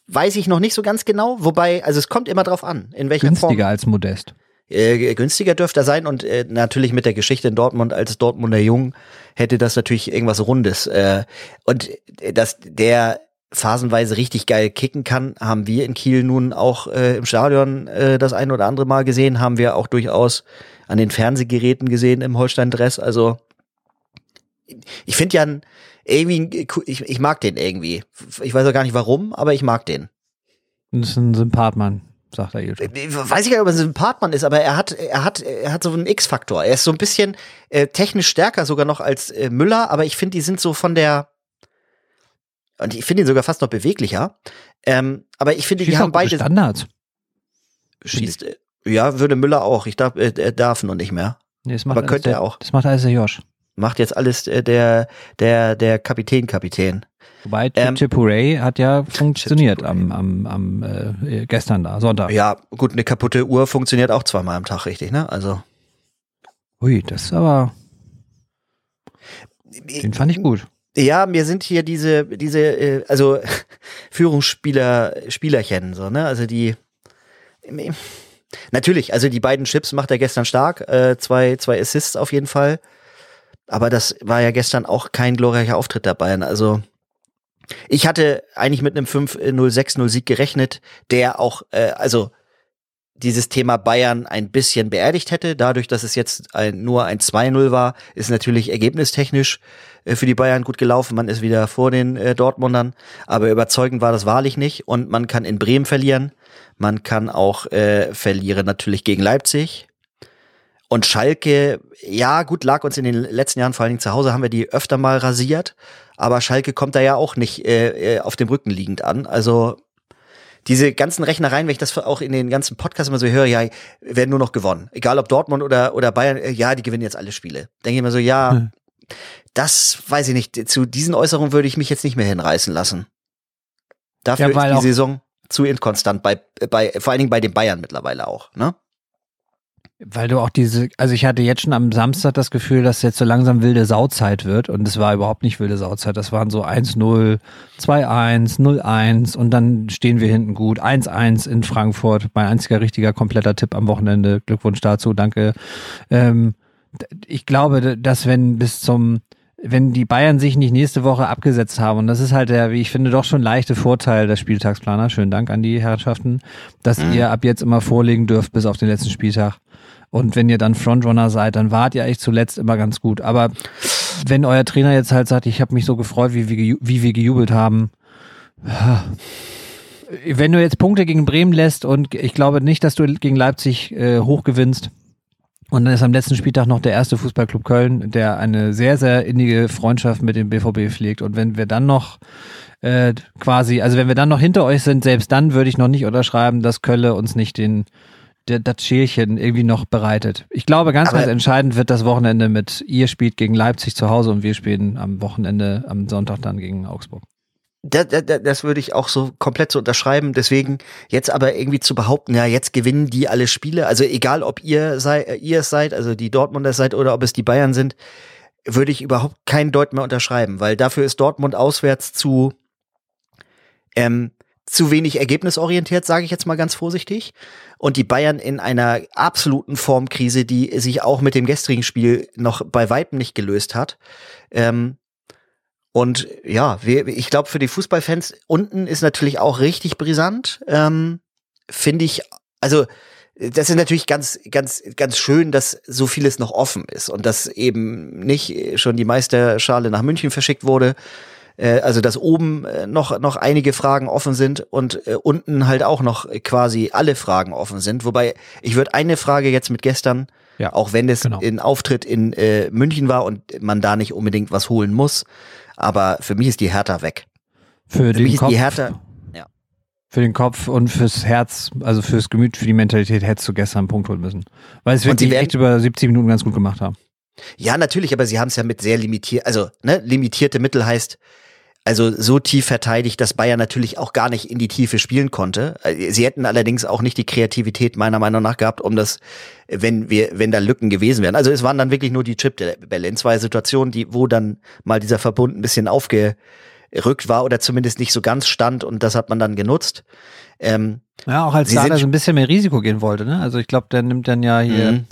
weiß ich noch nicht so ganz genau. Wobei, also es kommt immer drauf an, in welcher Form. Günstiger als Modest. Äh, günstiger dürfte er sein und äh, natürlich mit der Geschichte in Dortmund als Dortmunder Jung hätte das natürlich irgendwas Rundes. Äh, und dass der phasenweise richtig geil kicken kann, haben wir in Kiel nun auch äh, im Stadion äh, das ein oder andere Mal gesehen, haben wir auch durchaus an den Fernsehgeräten gesehen im Holstein-Dress. Also ich finde ja ein- irgendwie, ich, ich mag den irgendwie. Ich weiß auch gar nicht warum, aber ich mag den. Das ist ein Sympathmann, sagt er jetzt. weiß ich gar nicht, ob er ein Sympathmann ist, aber er hat, er hat, er hat so einen X-Faktor. Er ist so ein bisschen äh, technisch stärker sogar noch als äh, Müller, aber ich finde, die sind so von der und ich finde ihn sogar fast noch beweglicher. Ähm, aber ich finde, die Schießt haben auch gute beide Standards. schießt. äh, Ja, würde Müller auch. Ich darf, äh, er darf noch nicht mehr. Nee, das macht Aber könnte der, er auch. Das macht alles der Josh. Macht jetzt alles äh, der, der, der Kapitän, Kapitän. Wobei Chip Ähm, Chip Hooray hat ja funktioniert am, am, am äh, gestern da, Sonntag. Ja, gut, eine kaputte Uhr funktioniert auch zweimal am Tag, richtig, ne? Also. Ui, das ist aber, den fand ich gut. Ja, mir sind hier diese, diese, äh, also (laughs) Führungsspieler, Spielerchen, so, ne? Also die. Natürlich, also die beiden Chips macht er gestern stark, äh, zwei, zwei Assists auf jeden Fall. Aber das war ja gestern auch kein glorreicher Auftritt der Bayern. Also ich hatte eigentlich mit einem 5-0-6-0 Sieg gerechnet, der auch, äh, also dieses Thema Bayern ein bisschen beerdigt hätte. Dadurch, dass es jetzt ein, nur ein 2-0 war, ist natürlich ergebnistechnisch äh, für die Bayern gut gelaufen. Man ist wieder vor den äh, Dortmundern, aber überzeugend war das wahrlich nicht. Und man kann in Bremen verlieren. Man kann auch äh, verlieren natürlich gegen Leipzig. Und Schalke, ja gut, lag uns in den letzten Jahren, vor allen Dingen zu Hause, haben wir die öfter mal rasiert. Aber Schalke kommt da ja auch nicht äh, äh, auf dem Rücken liegend an. Also diese ganzen Rechnereien, wenn ich das auch in den ganzen Podcasts immer so höre, ja, werden nur noch gewonnen. Egal ob Dortmund oder, oder Bayern, äh, ja, die gewinnen jetzt alle Spiele. Denke ich mir so, ja, hm. das weiß ich nicht. Zu diesen Äußerungen würde ich mich jetzt nicht mehr hinreißen lassen. Dafür ja, ist die Saison zu inkonstant, bei, bei, vor allen Dingen bei den Bayern mittlerweile auch, ne? Weil du auch diese, also ich hatte jetzt schon am Samstag das Gefühl, dass jetzt so langsam wilde Sauzeit wird und es war überhaupt nicht wilde Sauzeit. Das waren so 1-0, 2-1, 0-1 und dann stehen wir hinten gut. 1-1 in Frankfurt, mein einziger richtiger kompletter Tipp am Wochenende. Glückwunsch dazu, danke. Ähm, ich glaube, dass wenn bis zum, wenn die Bayern sich nicht nächste Woche abgesetzt haben, und das ist halt der, wie ich finde, doch schon leichte Vorteil des Spieltagsplaner, schönen Dank an die Herrschaften, dass mhm. ihr ab jetzt immer vorlegen dürft bis auf den letzten Spieltag. Und wenn ihr dann Frontrunner seid, dann wart ihr eigentlich zuletzt immer ganz gut. Aber wenn euer Trainer jetzt halt sagt, ich habe mich so gefreut, wie wir, wie wir gejubelt haben, (sighs) wenn du jetzt Punkte gegen Bremen lässt und ich glaube nicht, dass du gegen Leipzig äh, hoch gewinnst, und dann ist am letzten Spieltag noch der erste Fußballclub Köln, der eine sehr, sehr innige Freundschaft mit dem BVB pflegt. Und wenn wir dann noch äh, quasi, also wenn wir dann noch hinter euch sind, selbst dann würde ich noch nicht unterschreiben, dass Kölle uns nicht den das Schälchen irgendwie noch bereitet. Ich glaube, ganz, Aber ganz entscheidend wird das Wochenende mit ihr spielt gegen Leipzig zu Hause und wir spielen am Wochenende, am Sonntag dann gegen Augsburg. Das, das, das würde ich auch so komplett so unterschreiben. Deswegen jetzt aber irgendwie zu behaupten, ja, jetzt gewinnen die alle Spiele. Also egal, ob ihr, sei, ihr es seid, also die Dortmunder seid oder ob es die Bayern sind, würde ich überhaupt keinen Deut mehr unterschreiben, weil dafür ist Dortmund auswärts zu ähm, zu wenig ergebnisorientiert, sage ich jetzt mal ganz vorsichtig. Und die Bayern in einer absoluten Formkrise, die sich auch mit dem gestrigen Spiel noch bei weitem nicht gelöst hat. Ähm, und ja, wir, ich glaube, für die Fußballfans unten ist natürlich auch richtig brisant. Ähm, Finde ich, also das ist natürlich ganz, ganz, ganz schön, dass so vieles noch offen ist und dass eben nicht schon die Meisterschale nach München verschickt wurde, äh, also dass oben äh, noch, noch einige Fragen offen sind und äh, unten halt auch noch quasi alle Fragen offen sind. Wobei ich würde eine Frage jetzt mit gestern, ja, auch wenn es genau. ein Auftritt in äh, München war und man da nicht unbedingt was holen muss, aber für mich ist die Hertha weg. Für, für mich Kopf, ist die Hertha für den Kopf und fürs Herz, also fürs Gemüt, für die Mentalität hättest du gestern einen Punkt holen müssen. Weil es wirklich echt über 70 Minuten ganz gut gemacht haben. Ja, natürlich, aber sie haben es ja mit sehr limitiert, also ne, limitierte Mittel heißt, also so tief verteidigt, dass Bayern natürlich auch gar nicht in die Tiefe spielen konnte. Sie hätten allerdings auch nicht die Kreativität meiner Meinung nach gehabt, um das, wenn wir, wenn da Lücken gewesen wären. Also es waren dann wirklich nur die Chip-Bälle in zwei Situationen, die, wo dann mal dieser Verbund ein bisschen aufgerückt war oder zumindest nicht so ganz stand und das hat man dann genutzt. Ähm, ja, auch als Dada so ein bisschen mehr Risiko gehen wollte, ne? Also ich glaube, der nimmt dann ja hier, mhm.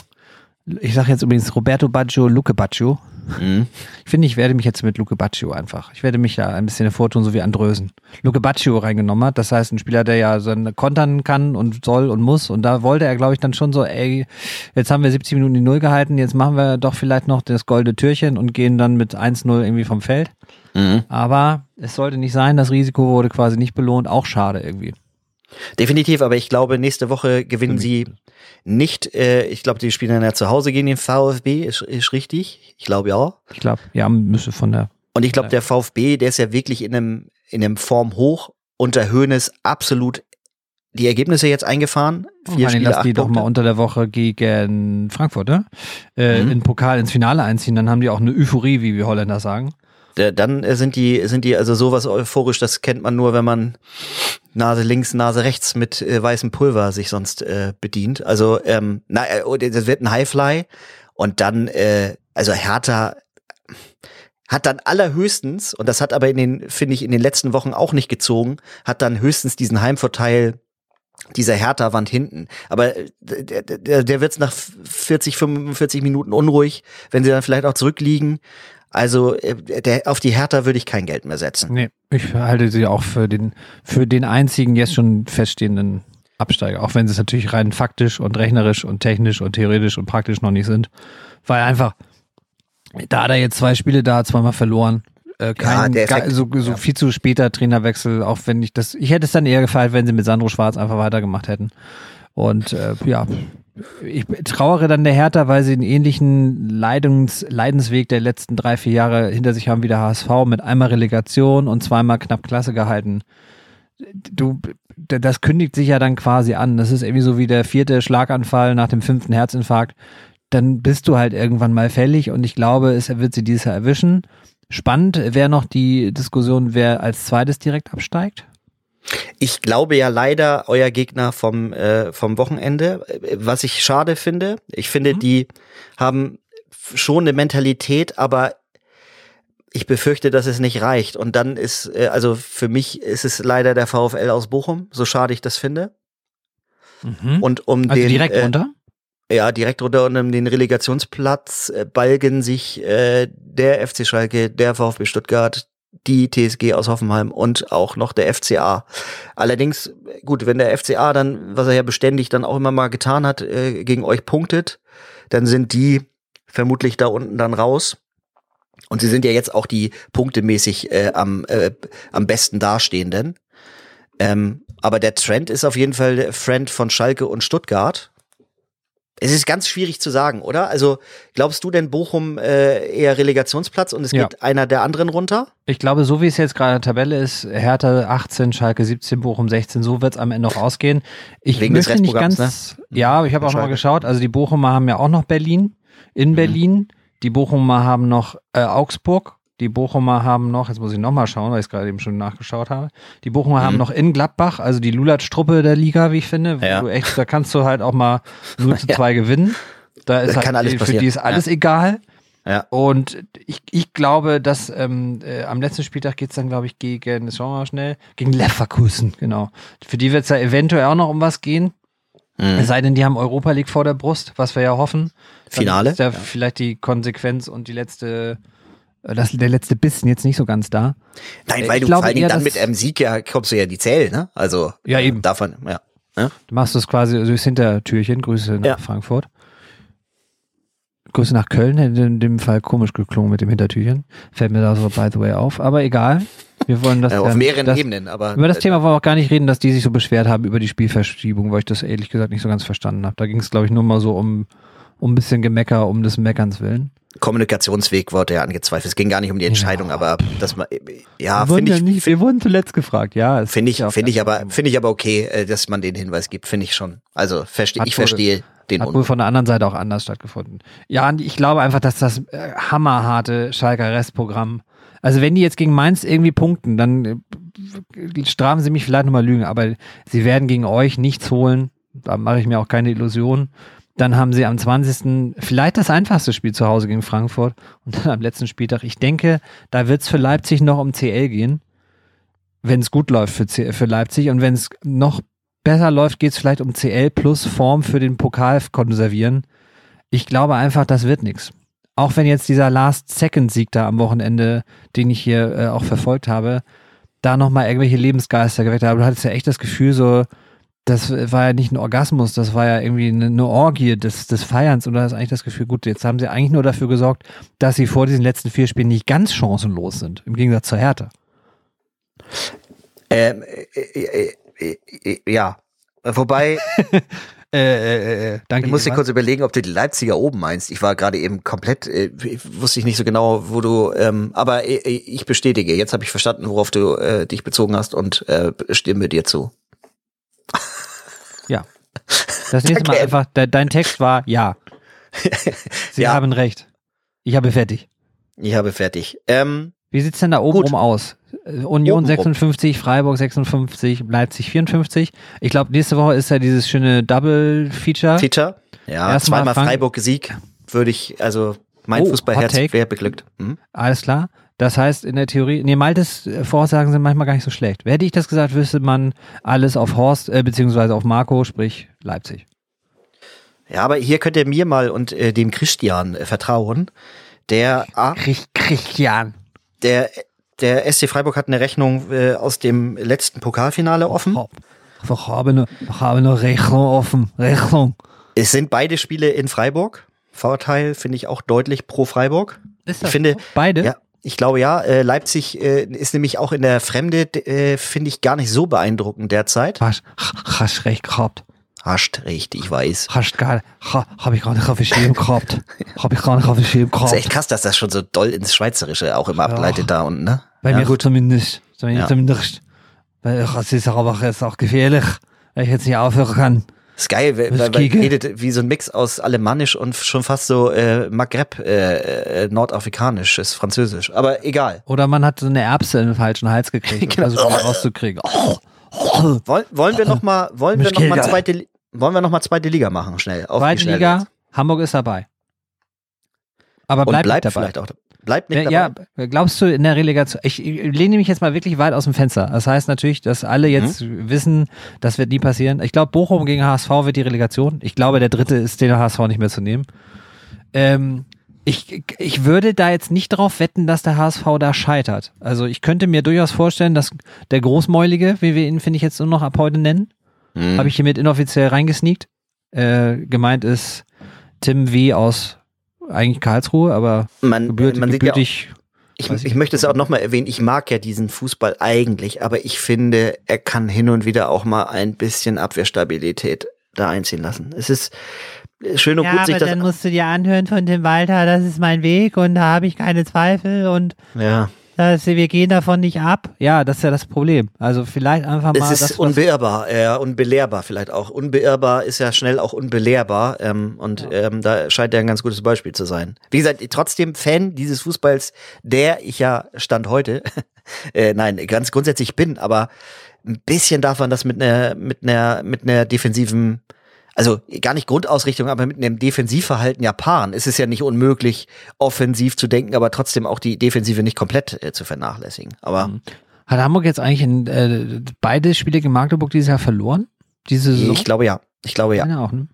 Ich sage jetzt übrigens Roberto Baggio, Luke Baggio. Mhm. Ich finde, ich werde mich jetzt mit Luke Baccio einfach. Ich werde mich da ein bisschen hervortun, so wie Andrösen. Luke Baccio reingenommen hat. Das heißt, ein Spieler, der ja so kontern kann und soll und muss. Und da wollte er, glaube ich, dann schon so, ey, jetzt haben wir 70 Minuten die Null gehalten, jetzt machen wir doch vielleicht noch das goldene Türchen und gehen dann mit 1-0 irgendwie vom Feld. Mhm. Aber es sollte nicht sein, das Risiko wurde quasi nicht belohnt. Auch schade irgendwie. Definitiv, aber ich glaube, nächste Woche gewinnen sie nicht. Äh, ich glaube, die spielen dann ja zu Hause gegen den VfB, ist, ist richtig. Ich glaube ja. Ich glaube, ja, müsste von der. Und ich glaube, der VfB, der ist ja wirklich in einem, in einem Form hoch. Unter Höhnes absolut die Ergebnisse jetzt eingefahren. Vier oh, Spiele, lass die doch mal unter der Woche gegen Frankfurt, ne? Äh, mhm. in Pokal ins Finale einziehen, dann haben die auch eine Euphorie, wie wir Holländer sagen dann sind die, sind die also sowas euphorisch, das kennt man nur, wenn man Nase links, Nase rechts mit äh, weißem Pulver sich sonst äh, bedient. Also, ähm, na, äh, oh, das wird ein Highfly und dann, äh, also Hertha hat dann allerhöchstens, und das hat aber in den, finde ich, in den letzten Wochen auch nicht gezogen, hat dann höchstens diesen Heimvorteil dieser Hertha-Wand hinten. Aber äh, der, der, der wird nach 40, 45 Minuten unruhig, wenn sie dann vielleicht auch zurückliegen. Also äh, der, auf die Hertha würde ich kein Geld mehr setzen. Nee, ich halte sie auch für den, für den einzigen jetzt schon feststehenden Absteiger, auch wenn sie es natürlich rein faktisch und rechnerisch und technisch und theoretisch und praktisch noch nicht sind. Weil einfach, da hat er jetzt zwei Spiele da, zweimal verloren. Äh, kein, ja, gar, so, so ja. viel zu später Trainerwechsel, auch wenn ich das, ich hätte es dann eher gefallen, wenn sie mit Sandro Schwarz einfach weitergemacht hätten. Und äh, ja, ich trauere dann der Hertha, weil sie einen ähnlichen Leidens, Leidensweg der letzten drei, vier Jahre hinter sich haben wie der HSV mit einmal Relegation und zweimal knapp Klasse gehalten. Du, das kündigt sich ja dann quasi an. Das ist irgendwie so wie der vierte Schlaganfall nach dem fünften Herzinfarkt. Dann bist du halt irgendwann mal fällig und ich glaube, es wird sie dieses Jahr erwischen. Spannend wäre noch die Diskussion, wer als zweites direkt absteigt. Ich glaube ja leider euer Gegner vom, äh, vom Wochenende, was ich schade finde. Ich finde, mhm. die haben schon eine Mentalität, aber ich befürchte, dass es nicht reicht. Und dann ist, äh, also für mich ist es leider der VfL aus Bochum, so schade ich das finde. Mhm. Und um also den. direkt äh, runter? Ja, direkt runter und um den Relegationsplatz äh, balgen sich äh, der FC Schalke, der VfB Stuttgart, die TSG aus Hoffenheim und auch noch der FCA. Allerdings, gut, wenn der FCA dann, was er ja beständig dann auch immer mal getan hat, äh, gegen euch punktet, dann sind die vermutlich da unten dann raus. Und sie sind ja jetzt auch die punktemäßig äh, am, äh, am besten dastehenden. Ähm, aber der Trend ist auf jeden Fall der Friend von Schalke und Stuttgart. Es ist ganz schwierig zu sagen, oder? Also glaubst du denn Bochum äh, eher Relegationsplatz und es Ja. geht einer der anderen runter? Ich glaube, so wie es jetzt gerade in der Tabelle ist, Hertha 18, Schalke 17, Bochum 16, so wird es am Ende auch ausgehen. Ich Wegen möchte nicht ganz, ja, aber ich habe auch mal geschaut, also die Bochumer haben ja auch noch Berlin, in Berlin, die Bochumer haben noch äh, Augsburg, die Bochumer haben noch, jetzt muss ich noch mal schauen, weil ich es gerade eben schon nachgeschaut habe, die Bochumer haben Mhm. noch in Gladbach, also die Lulatsch-Truppe der Liga, wie ich finde, Ja. du echt, da kannst du halt auch mal 0 zu (laughs) Ja. 2 gewinnen. Da ist Das halt, alles für passieren. die ist alles egal. Ja. Und ich, ich glaube, dass ähm, äh, am letzten Spieltag geht's dann, glaube ich, gegen, das schauen wir mal schnell, gegen Leverkusen, genau. Für die wird's ja eventuell auch noch um was gehen. Mhm. Es sei denn, die haben Europa League vor der Brust, was wir ja hoffen. Dann Finale? Ist ja, vielleicht die Konsequenz und die letzte, das, der letzte Bissen jetzt nicht so ganz da. Nein, Äh, weil ich du glaube vor allen Dingen dann mit einem Sieg ja kommst du ja in die Zähl, ne? Also Ja, äh, eben. davon, ja. Ne? Du machst das quasi durchs Hintertürchen. Grüße nach Ja. Frankfurt. Grüße nach Köln, hätte in dem Fall komisch geklungen mit dem Hintertürchen. Fällt mir da so by the way auf. Aber egal. Wir wollen das Äh, (laughs) auf dann- mehreren das, Ebenen, aber Über das äh, Thema wollen wir auch gar nicht reden, dass die sich so beschwert haben über die Spielverschiebung, weil ich das ehrlich gesagt nicht so ganz verstanden habe. Da ging es, glaube ich, nur mal so um, um ein bisschen Gemecker, um des Meckerns willen. Kommunikationsweg wurde ja angezweifelt. Es ging gar nicht um die Entscheidung, Ja. aber das mal, ja, finde ich, nicht, wir wurden zuletzt gefragt, ja. finde ich, finde ich aber, finde ich aber okay, äh, dass man den Hinweis gibt, finde ich schon. Also verstehe, Hat ich verstehe den Hat wohl von der anderen Seite auch anders stattgefunden. Ja, ich glaube einfach, dass das äh, hammerharte Schalker Restprogramm. Also wenn die jetzt gegen Mainz irgendwie punkten, dann äh, strafen sie mich vielleicht nochmal Lügen, aber sie werden gegen euch nichts holen. Da mache ich mir auch keine Illusionen. Dann haben sie am 20. vielleicht das einfachste Spiel zu Hause gegen Frankfurt und dann am letzten Spieltag. Ich denke, da wird es für Leipzig noch um CL gehen, wenn es gut läuft für, C für Leipzig. Und wenn es noch besser läuft, geht es vielleicht um CL plus Form für den Pokal konservieren. Ich glaube einfach, das wird nichts. Auch wenn jetzt dieser Last-Second-Sieg da am Wochenende, den ich hier äh, auch verfolgt habe, da nochmal irgendwelche Lebensgeister geweckt hat. Aber du hattest ja echt das Gefühl, so, das war ja nicht ein Orgasmus, das war ja irgendwie eine, Orgie des, des Feierns. Und du hast eigentlich das Gefühl, gut, jetzt haben sie eigentlich nur dafür gesorgt, dass sie vor diesen letzten vier Spielen nicht ganz chancenlos sind, im Gegensatz zur Härte. Ähm, äh, äh, äh, äh, ja. Wobei, (laughs) Äh, äh, äh, danke. ich muss dir Ehemann. kurz überlegen, ob du die Leipziger oben meinst. Ich war gerade eben komplett, äh, wusste ich nicht so genau, wo du, ähm, aber äh, äh, ich bestätige, jetzt habe ich verstanden, worauf du äh, dich bezogen hast und äh, stimme dir zu. Ja. Das nächste Mal einfach, de, dein Text war ja. (laughs) Sie Ja. haben recht. Ich habe fertig. Ich habe fertig. Ähm, Wie sieht's denn da oben Gut. rum aus? Union Obenrum. 56, Freiburg 56, Leipzig 54. Ich glaube, nächste Woche ist ja dieses schöne Double-Feature. Feature. Ja, Erstmal zweimal Freiburg-Sieg würde ich, also mein Oh, Fußballherz wäre beglückt. Hm? Alles klar. Das heißt, in der Theorie, nee, Maltes äh, Vorhersagen sind manchmal gar nicht so schlecht. Hätte ich das gesagt, wüsste man alles auf Horst, äh, beziehungsweise auf Marco, sprich Leipzig. Ja, aber hier könnt ihr mir mal und äh, dem Christian äh, vertrauen. Der, ah, Christian. der, der SC Freiburg hat eine Rechnung äh, aus dem letzten Pokalfinale offen. Ich habe eine, ich habe eine Rechnung offen. Rechnung. Es sind beide Spiele in Freiburg. Vorteil finde ich auch deutlich pro Freiburg. Ist Ich finde, Beide? ja, ich glaube ja, äh, Leipzig äh, ist nämlich auch in der Fremde, äh, finde ich gar nicht so beeindruckend derzeit. Hast, hast recht gehabt. Hast recht, ich weiß. Hast gar, ha, hab ich gar nicht auf dem Schirm gehabt. (laughs) Hab ich gar nicht auf dem Schirm Das gehabt. ist echt krass, dass das schon so doll ins Schweizerische auch immer ableitet da unten, ne? Bei ja, mir gut. zumindest. Mir Ja. zumindest. Das ist aber jetzt auch gefährlich, wenn ich jetzt nicht aufhören kann. Das ist geil, weil, weil, weil redet wie so ein Mix aus Alemannisch und schon fast so äh, Maghreb, äh, äh, Nordafrikanisch, ist Französisch. Aber egal. Oder man hat so eine Erbse in den falschen Hals gekriegt, (laughs) genau. versucht also rauszukriegen. (laughs) Wollen, wollen wir noch mal, wollen wir noch mal zweite, wollen wir noch mal zweite Liga machen, schnell. Auf zweite Liga, Hamburg ist dabei. Aber bleibt, bleibt dabei. vielleicht auch dabei. Bleibt nicht ja, dabei. Ja, glaubst du in der Relegation? Ich, ich lehne mich jetzt mal wirklich weit aus dem Fenster. Das heißt natürlich, dass alle jetzt mhm. wissen, das wird nie passieren. Ich glaube, Bochum gegen HSV wird die Relegation. Ich glaube, der dritte ist den HSV nicht mehr zu nehmen. Ähm, ich, ich würde da jetzt nicht drauf wetten, dass der HSV da scheitert. Also ich könnte mir durchaus vorstellen, dass der Großmäulige, wie wir ihn, finde ich, jetzt nur noch ab heute nennen, mhm. habe ich hiermit inoffiziell reingesneakt. Äh, gemeint ist Tim W. aus eigentlich Karlsruhe, aber man, gebührt, man gebürtig. Ja ich, ich, ich möchte es auch nochmal erwähnen, ich mag ja diesen Fußball eigentlich, aber ich finde, er kann hin und wieder auch mal ein bisschen Abwehrstabilität da einziehen lassen. Es ist schön und ja, gut, sich aber das. Dann musst du dir anhören von Tim Walter, das ist mein Weg und da habe ich keine Zweifel und ja. Das, wir gehen davon nicht ab. Ja, das ist ja das Problem. Also vielleicht einfach mal. Es ist das, unbeirrbar, ja, unbelehrbar vielleicht auch. Unbeirrbar ist ja schnell auch unbelehrbar. Ähm, und ja. ähm, da scheint er ein ganz gutes Beispiel zu sein. Wie gesagt, trotzdem Fan dieses Fußballs, der ich ja stand heute, (laughs) äh, nein, ganz grundsätzlich bin, aber ein bisschen darf man das mit einer, mit einer, mit einer defensiven also gar nicht Grundausrichtung, aber mit einem Defensivverhalten ja paaren. Es ist ja nicht unmöglich, offensiv zu denken, aber trotzdem auch die Defensive nicht komplett äh, zu vernachlässigen. Aber mhm. hat Hamburg jetzt eigentlich in, äh, beide Spiele gegen Magdeburg dieses Jahr verloren? Diese Saison? Ich glaube ja. Ich glaube ja. Auch, ne?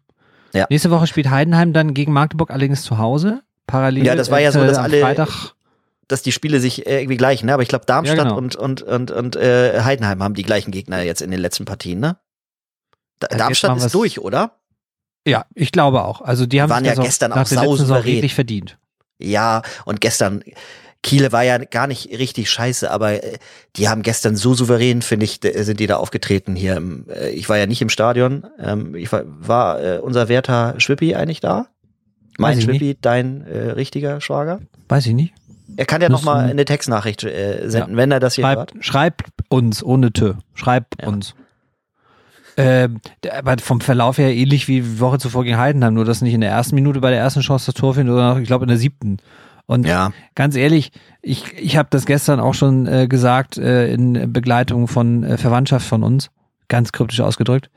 ja. Nächste Woche spielt Heidenheim dann gegen Magdeburg allerdings zu Hause. Parallel. Ja, das war ja so, dass alle Freitag dass die Spiele sich irgendwie gleichen, ne? Aber ich glaube, Darmstadt ja, genau. und, und, und, und äh, Heidenheim haben die gleichen Gegner jetzt in den letzten Partien, ne? Darmstadt ist durch, oder? Ja, ich glaube auch. Also die haben waren ja gestern auch sausouverän. verdient. Ja, und gestern Kiele war ja gar nicht richtig scheiße, aber äh, die haben gestern so souverän, finde ich, sind die da aufgetreten hier. Äh, ich war ja nicht im Stadion. Ähm, ich war, war äh, unser Werter Schwippi eigentlich da? Mein Schwippi, nicht. dein äh, richtiger Schwager? Weiß ich nicht. Er kann ja nochmal eine Textnachricht äh, senden, ja. wenn er das hier schreib, hört. Schreib uns ohne Tö. Schreib ja. uns. Äh, aber vom Verlauf her ähnlich wie die Woche zuvor gegen Heidenheim, nur dass nicht in der ersten Minute bei der ersten Chance das Tor findet, sondern ich glaube in der siebten. Und ja. ganz ehrlich, ich, ich habe das gestern auch schon äh, gesagt äh, in Begleitung von äh, Verwandtschaft von uns, ganz kryptisch ausgedrückt.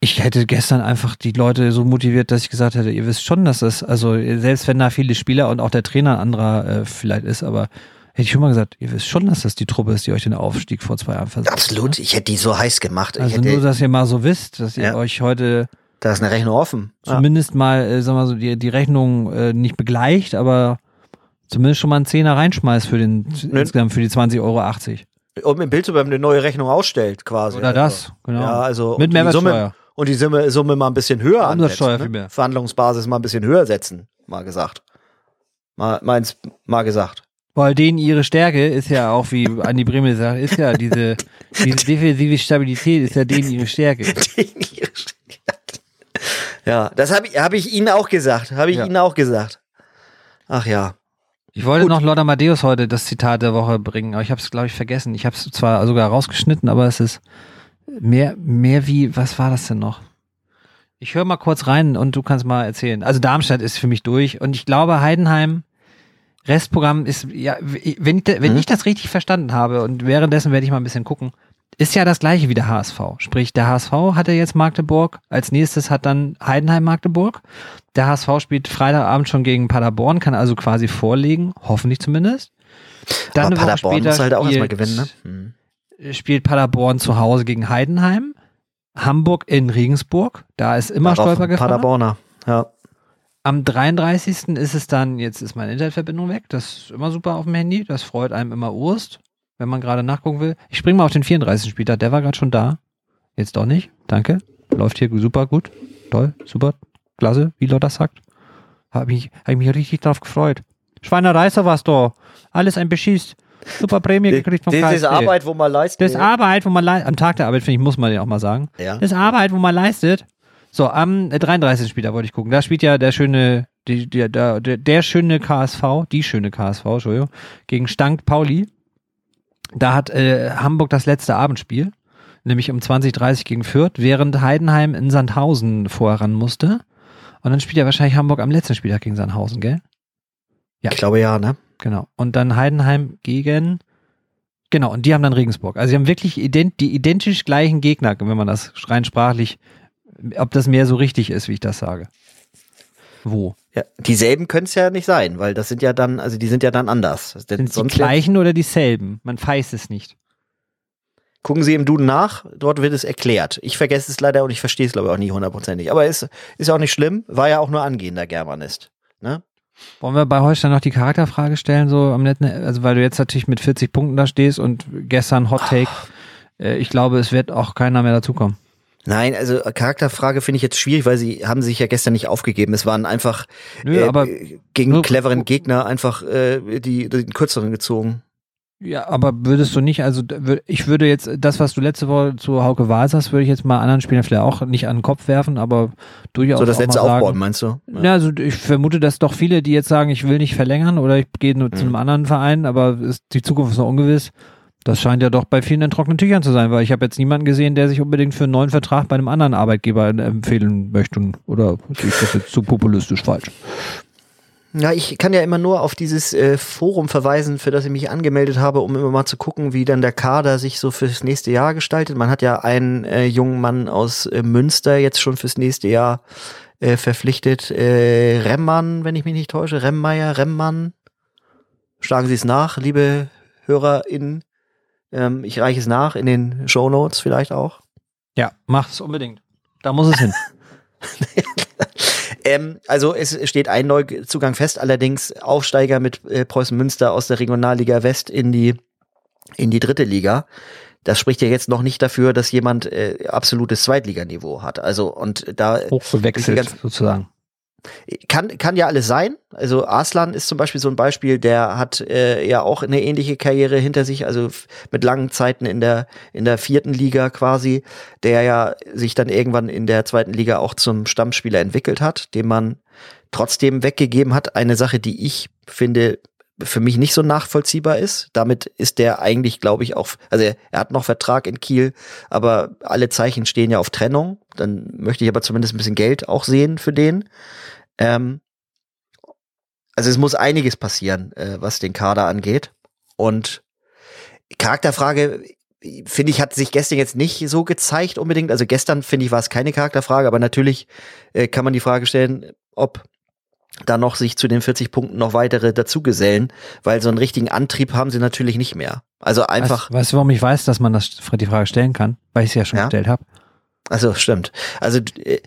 Ich hätte gestern einfach die Leute so motiviert, dass ich gesagt hätte, ihr wisst schon, dass das, also selbst wenn da viele Spieler und auch der Trainer ein anderer äh, vielleicht ist, aber Hätte ich schon mal gesagt, ihr wisst schon, dass das die Truppe ist, die euch den Aufstieg vor zwei Jahren versucht. Absolut, ich hätte die so heiß gemacht. Also hätte, nur, dass ihr mal so wisst, dass ihr ja. euch heute da ist eine Rechnung offen. Zumindest ja. mal, äh, sagen wir so, die, die Rechnung äh, nicht begleicht, aber zumindest schon mal einen Zehner reinschmeißt für den Nö. insgesamt für die 20,80 Euro. Und im Bild eine neue Rechnung ausstellt, quasi. Oder das, genau. Ja, also mit Mehrwertsteuer. und die Summe, Summe mal ein bisschen höher Umsatzsteuer ansetzen, ne? Verhandlungsbasis mal ein bisschen höher setzen, mal gesagt. Mal, meins, mal gesagt. Weil denen ihre Stärke ist ja auch, wie Andi Bremel sagt, ist ja diese, diese (laughs) defensive Stabilität ist ja denen (laughs) ihre Stärke. ja, das habe ich, hab ich Ihnen auch gesagt. Habe ich ja. Ihnen auch gesagt. Ach ja. Ich wollte Gut. noch Lord Amadeus heute das Zitat der Woche bringen, aber ich habe es, glaube ich, vergessen. Ich habe es zwar sogar rausgeschnitten, aber es ist mehr, mehr wie, was war das denn noch? Ich höre mal kurz rein und du kannst mal erzählen. Also Darmstadt ist für mich durch und ich glaube, Heidenheim Restprogramm ist, ja, wenn, wenn mhm. ich das richtig verstanden habe und währenddessen werde ich mal ein bisschen gucken, ist ja das gleiche wie der HSV. Sprich, der HSV hatte jetzt Magdeburg, als nächstes hat dann Heidenheim Magdeburg. Der HSV spielt Freitagabend schon gegen Paderborn, kann also quasi vorlegen, hoffentlich zumindest. Dann Aber Paderborn muss halt auch erstmal gewinnen, ne? Mhm. Spielt Paderborn zu Hause gegen Heidenheim. Hamburg in Regensburg, da ist immer Stolpergefahr. Paderborner, ja. Am 33. ist es dann, jetzt ist meine Internetverbindung weg, das ist immer super auf dem Handy, das freut einem immer Urst, wenn man gerade nachgucken will. Ich springe mal auf den 34. Spieltag, der war gerade schon da. Jetzt doch nicht, danke. Läuft hier super gut, toll, super, klasse, wie Lotta sagt. Habe ich, hab ich mich richtig drauf gefreut. Schweinerei was da, alles ein Beschießt. Super Prämie gekriegt vom Das ist Arbeit, wo man leistet. Das ist Arbeit, wo man leistet. Am Tag der Arbeit, finde ich, muss man ja auch mal sagen. Ja. Das ist Arbeit, wo man leistet. So, am 33. Spieler wollte ich gucken. Da spielt ja der schöne, die, der, der, der schöne KSV, die schöne KSV, Entschuldigung, gegen Stank Pauli. Da hat äh, Hamburg das letzte Abendspiel, nämlich um 20.30 gegen Fürth, während Heidenheim in Sandhausen vorher ran musste. Und dann spielt ja wahrscheinlich Hamburg am letzten Spieltag gegen Sandhausen, gell? Ja. Ich glaube ja, ne? Genau. Und dann Heidenheim gegen. Genau, und die haben dann Regensburg. Also sie haben wirklich ident die identisch gleichen Gegner, wenn man das rein sprachlich, ob das mehr so richtig ist, wie ich das sage. Wo? Ja, dieselben können es ja nicht sein, weil das sind ja dann, also die sind ja dann anders. Sind die gleichen oder dieselben? Man weiß es nicht. Gucken Sie im Duden nach, dort wird es erklärt. Ich vergesse es leider und ich verstehe es, glaube ich, auch nie hundertprozentig. Aber ist, ist auch nicht schlimm, war ja auch nur angehender Germanist. Ne? Wollen wir bei Holstein noch die Charakterfrage stellen, so am netten, also weil du jetzt natürlich mit 40 Punkten da stehst und gestern Hot Take, äh, ich glaube, es wird auch keiner mehr dazukommen. Nein, also Charakterfrage finde ich jetzt schwierig, weil sie haben sich ja gestern nicht aufgegeben. Es waren einfach Nö, äh, aber gegen nur- cleveren Gegner einfach äh, die, den kürzeren gezogen. Ja, aber würdest du nicht, also ich würde jetzt, das, was du letzte Woche zu Hauke Wahl sagst, würde ich jetzt mal anderen Spielern vielleicht auch nicht an den Kopf werfen, aber durchaus So das letzte sagen, Aufbauen, meinst du? Ja, also ich vermute, dass doch viele, die jetzt sagen, ich will nicht verlängern oder ich gehe nur zu Mhm. einem anderen Verein, aber ist, die Zukunft ist noch ungewiss. Das scheint ja doch bei vielen in trockenen Tüchern zu sein, weil ich habe jetzt niemanden gesehen, der sich unbedingt für einen neuen Vertrag bei einem anderen Arbeitgeber empfehlen möchte. Oder ich das jetzt zu populistisch falsch? Ja, ich kann ja immer nur auf dieses äh, Forum verweisen, für das ich mich angemeldet habe, um immer mal zu gucken, wie dann der Kader sich so fürs nächste Jahr gestaltet. Man hat ja einen äh, jungen Mann aus äh, Münster jetzt schon fürs nächste Jahr äh, verpflichtet. Äh, Remmann, wenn ich mich nicht täusche. Remmeier, Remmann. Schlagen Sie es nach, liebe HörerInnen. Ähm, ich reiche es nach in den Show Notes vielleicht auch. Ja, macht es unbedingt. Da muss es hin. (laughs) Ähm, also es steht ein Neuzugang fest, allerdings Aufsteiger mit äh, Preußen Münster aus der Regionalliga West in die in die dritte Liga. Das spricht ja jetzt noch nicht dafür, dass jemand äh, absolutes Zweitliganiveau hat. Also und da Hochgewechselt sozusagen. Kann kann ja alles sein. Also Arslan ist zum Beispiel so ein Beispiel, der hat äh, ja auch eine ähnliche Karriere hinter sich, also mit langen Zeiten in der in der vierten Liga quasi, der ja sich dann irgendwann in der zweiten Liga auch zum Stammspieler entwickelt hat, den man trotzdem weggegeben hat. Eine Sache, die ich finde für mich nicht so nachvollziehbar ist. Damit ist der eigentlich, glaube ich, auch, also er, er hat noch Vertrag in Kiel, aber alle Zeichen stehen ja auf Trennung. Dann möchte ich aber zumindest ein bisschen Geld auch sehen für den. Ähm, also es muss einiges passieren, äh, was den Kader angeht. Und Charakterfrage, finde ich, hat sich gestern jetzt nicht so gezeigt unbedingt. Also gestern, finde ich, war es keine Charakterfrage, aber natürlich äh, kann man die Frage stellen, ob da noch sich zu den 40 Punkten noch weitere dazugesellen, weil so einen richtigen Antrieb haben sie natürlich nicht mehr. Also einfach, Weißt, weißt du, warum ich weiß, dass man das, die Frage stellen kann? Weil ich sie ja schon Ja? gestellt habe. also stimmt. Also äh,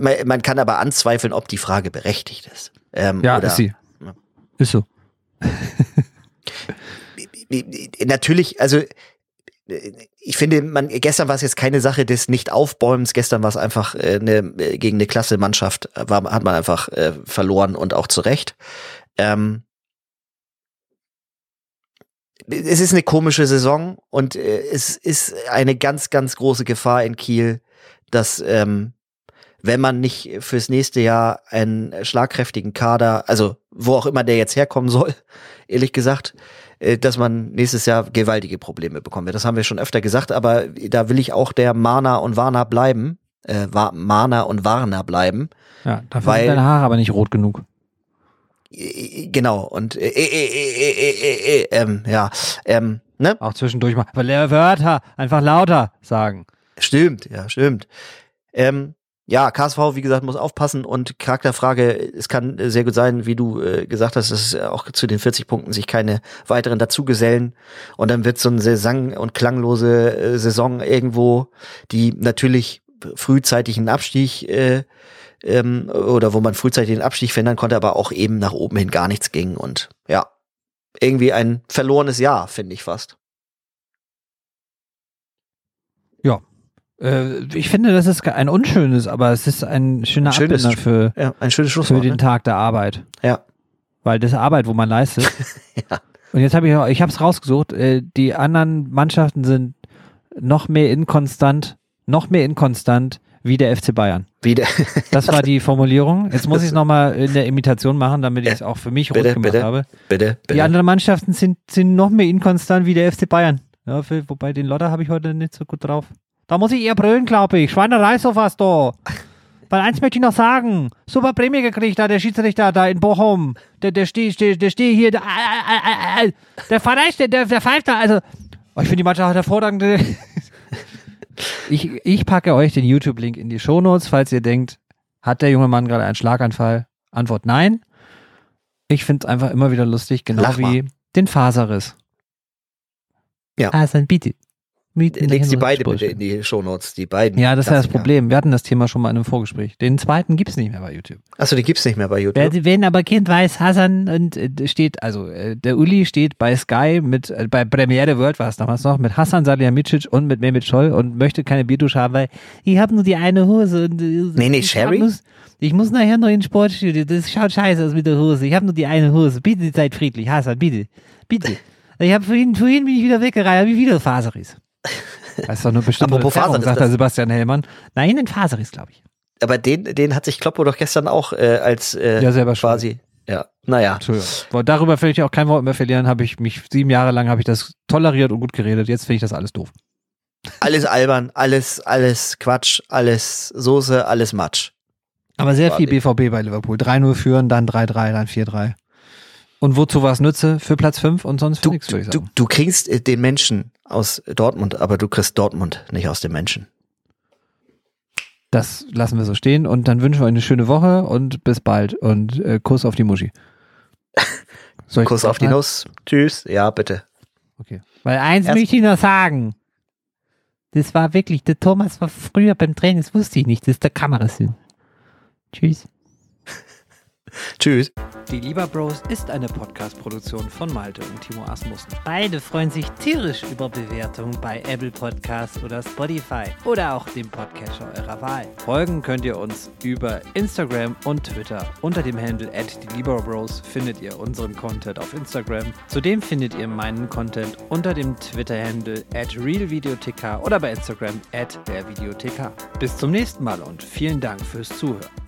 man, man kann aber anzweifeln, ob die Frage berechtigt ist. Ähm, Ja, oder- ist sie. Ja. Ist so. natürlich, also ich finde, man gestern war es jetzt keine Sache des Nicht-Aufbäumens, gestern war es einfach äh, eine, äh, gegen eine klasse Mannschaft, war, hat man einfach äh, verloren und auch zu Recht. Ähm, es ist eine komische Saison und äh, es ist eine ganz, ganz große Gefahr in Kiel, dass ähm, wenn man nicht fürs nächste Jahr einen schlagkräftigen Kader, also wo auch immer der jetzt herkommen soll, (laughs) ehrlich gesagt, äh, dass man nächstes Jahr gewaltige Probleme bekommen wird. Das haben wir schon öfter gesagt, aber da will ich auch der Mana und Warner bleiben, äh, Wa- Mana und Warner bleiben. Ja, dafür Weil- sind deine Haare aber nicht rot genug. Äh, Genau, und äh, äh, äh, äh, äh, äh, äh, ähm, ja, ähm, ne? Auch zwischendurch mal. Weil Wörter einfach lauter sagen. Stimmt, ja, stimmt. Ähm, ja, KSV, wie gesagt, muss aufpassen und Charakterfrage, es kann sehr gut sein, wie du äh, gesagt hast, dass auch zu den 40 Punkten sich keine weiteren dazugesellen und dann wird so eine Saison und klanglose äh, Saison irgendwo, die natürlich frühzeitig einen Abstieg äh, ähm, oder wo man frühzeitig den Abstieg verhindern konnte, aber auch eben nach oben hin gar nichts ging und ja, irgendwie ein verlorenes Jahr, finde ich fast. Äh, ich finde, das ist ein unschönes, aber es ist ein schöner Ein schönes- für, Ja, ein schönes für den Ne? Tag der Arbeit. Ja. Weil das ist Arbeit, wo man leistet. (laughs) Ja. Und jetzt habe ich, ich habe es rausgesucht. Äh, die anderen Mannschaften sind noch mehr inkonstant, noch mehr inkonstant wie der FC Bayern. Wieder. (laughs) Das war die Formulierung. Jetzt muss ich es nochmal in der Imitation machen, damit ich es auch für mich Bitte, rund gemacht bitte. habe. bitte, Die bitte. anderen Mannschaften sind, sind noch mehr inkonstant wie der FC Bayern. Ja, für, wobei den Lodder habe ich heute nicht so gut drauf. Da muss ich eher brüllen, glaube ich. Schweinerei sowas da. Weil eins möchte ich noch sagen. Super Prämie gekriegt da, der Schiedsrichter da in Bochum. Der, der steht steh, der steh hier. Der, äh, äh, äh, der Verein, der, der, der pfeift da. Also, oh, ich finde die Mannschaft hervorragend. (laughs) Ich, ich packe euch den YouTube-Link in die Shownotes, falls ihr denkt, hat der junge Mann gerade einen Schlaganfall? Antwort nein. Ich finde es einfach immer wieder lustig, genau Lach mal. wie den Faserriss. Ja. Hasan, bitte. In der Legst die beide bitte in die Shownotes, die beiden. Ja, das ist ja das. Problem. Wir hatten das Thema schon mal in einem Vorgespräch. Den zweiten gibt es nicht mehr bei YouTube. Achso, die gibt's nicht mehr bei YouTube. Wer, wenn aber Kind weiß, Hasan und äh, steht, also äh, der Uli steht bei Sky mit, äh, bei Premiere World war es damals noch, mit Hasan Salihamidzic und mit Mehmet Scholl und möchte keine Bierdusche haben, weil ich habe nur die eine Hose. Und, äh, Nee, nee, ich Sherry? Muss, ich muss nachher noch ins Sportstudio. Das schaut scheiße aus mit der Hose. Ich habe nur die eine Hose. Bitte seid friedlich, Hasan, bitte. Bitte. Ich habe vorhin, vorhin bin ich wieder weggereiht, habe ich wieder Faseris. Das ist doch nur bestimmt Apropos Faseris, sagt der das- Sebastian Hellmann. Nein, ein Faseris, glaube ich. Aber den, den hat sich Kloppo doch gestern auch äh, als äh, Ja, selber quasi. Ja, naja. Entschuldigung. Darüber will ich auch kein Wort mehr verlieren. Habe ich mich sieben Jahre lang habe ich das toleriert und gut geredet. Jetzt finde ich das alles doof. Alles albern, alles, alles Quatsch, alles Soße, alles Matsch. Aber sehr War viel. BVB bei Liverpool. 3-0 führen, dann 3-3, dann 4-3. Und wozu was nütze? Für Platz 5 und sonst für Du, nichts, würde du, ich du, sagen. du kriegst äh, den Menschen aus Dortmund, aber du kriegst Dortmund nicht aus dem Menschen. Das lassen wir so stehen und dann wünschen wir eine schöne Woche und bis bald und äh, Kuss auf die Muschi. (laughs) Kuss auf die aufschneiden? Nuss. Tschüss. Ja, bitte. Okay. Weil eins Erst- möchte ich noch sagen. Das war wirklich, der Thomas war früher beim Training, das wusste ich nicht, das ist der Kamerasinn. Tschüss. (laughs) Tschüss. Die Lieber Bros ist eine Podcast-Produktion von Malte und Timo Asmussen. Beide freuen sich tierisch über Bewertungen bei Apple Podcasts oder Spotify oder auch dem Podcatcher eurer Wahl. Folgen könnt ihr uns über Instagram und Twitter. Unter dem Handle at die Lieber Bros findet ihr unseren Content auf Instagram. Zudem findet ihr meinen Content unter dem Twitter-Handle at realvideothk oder bei Instagram at der Videothek. Bis zum nächsten Mal und vielen Dank fürs Zuhören.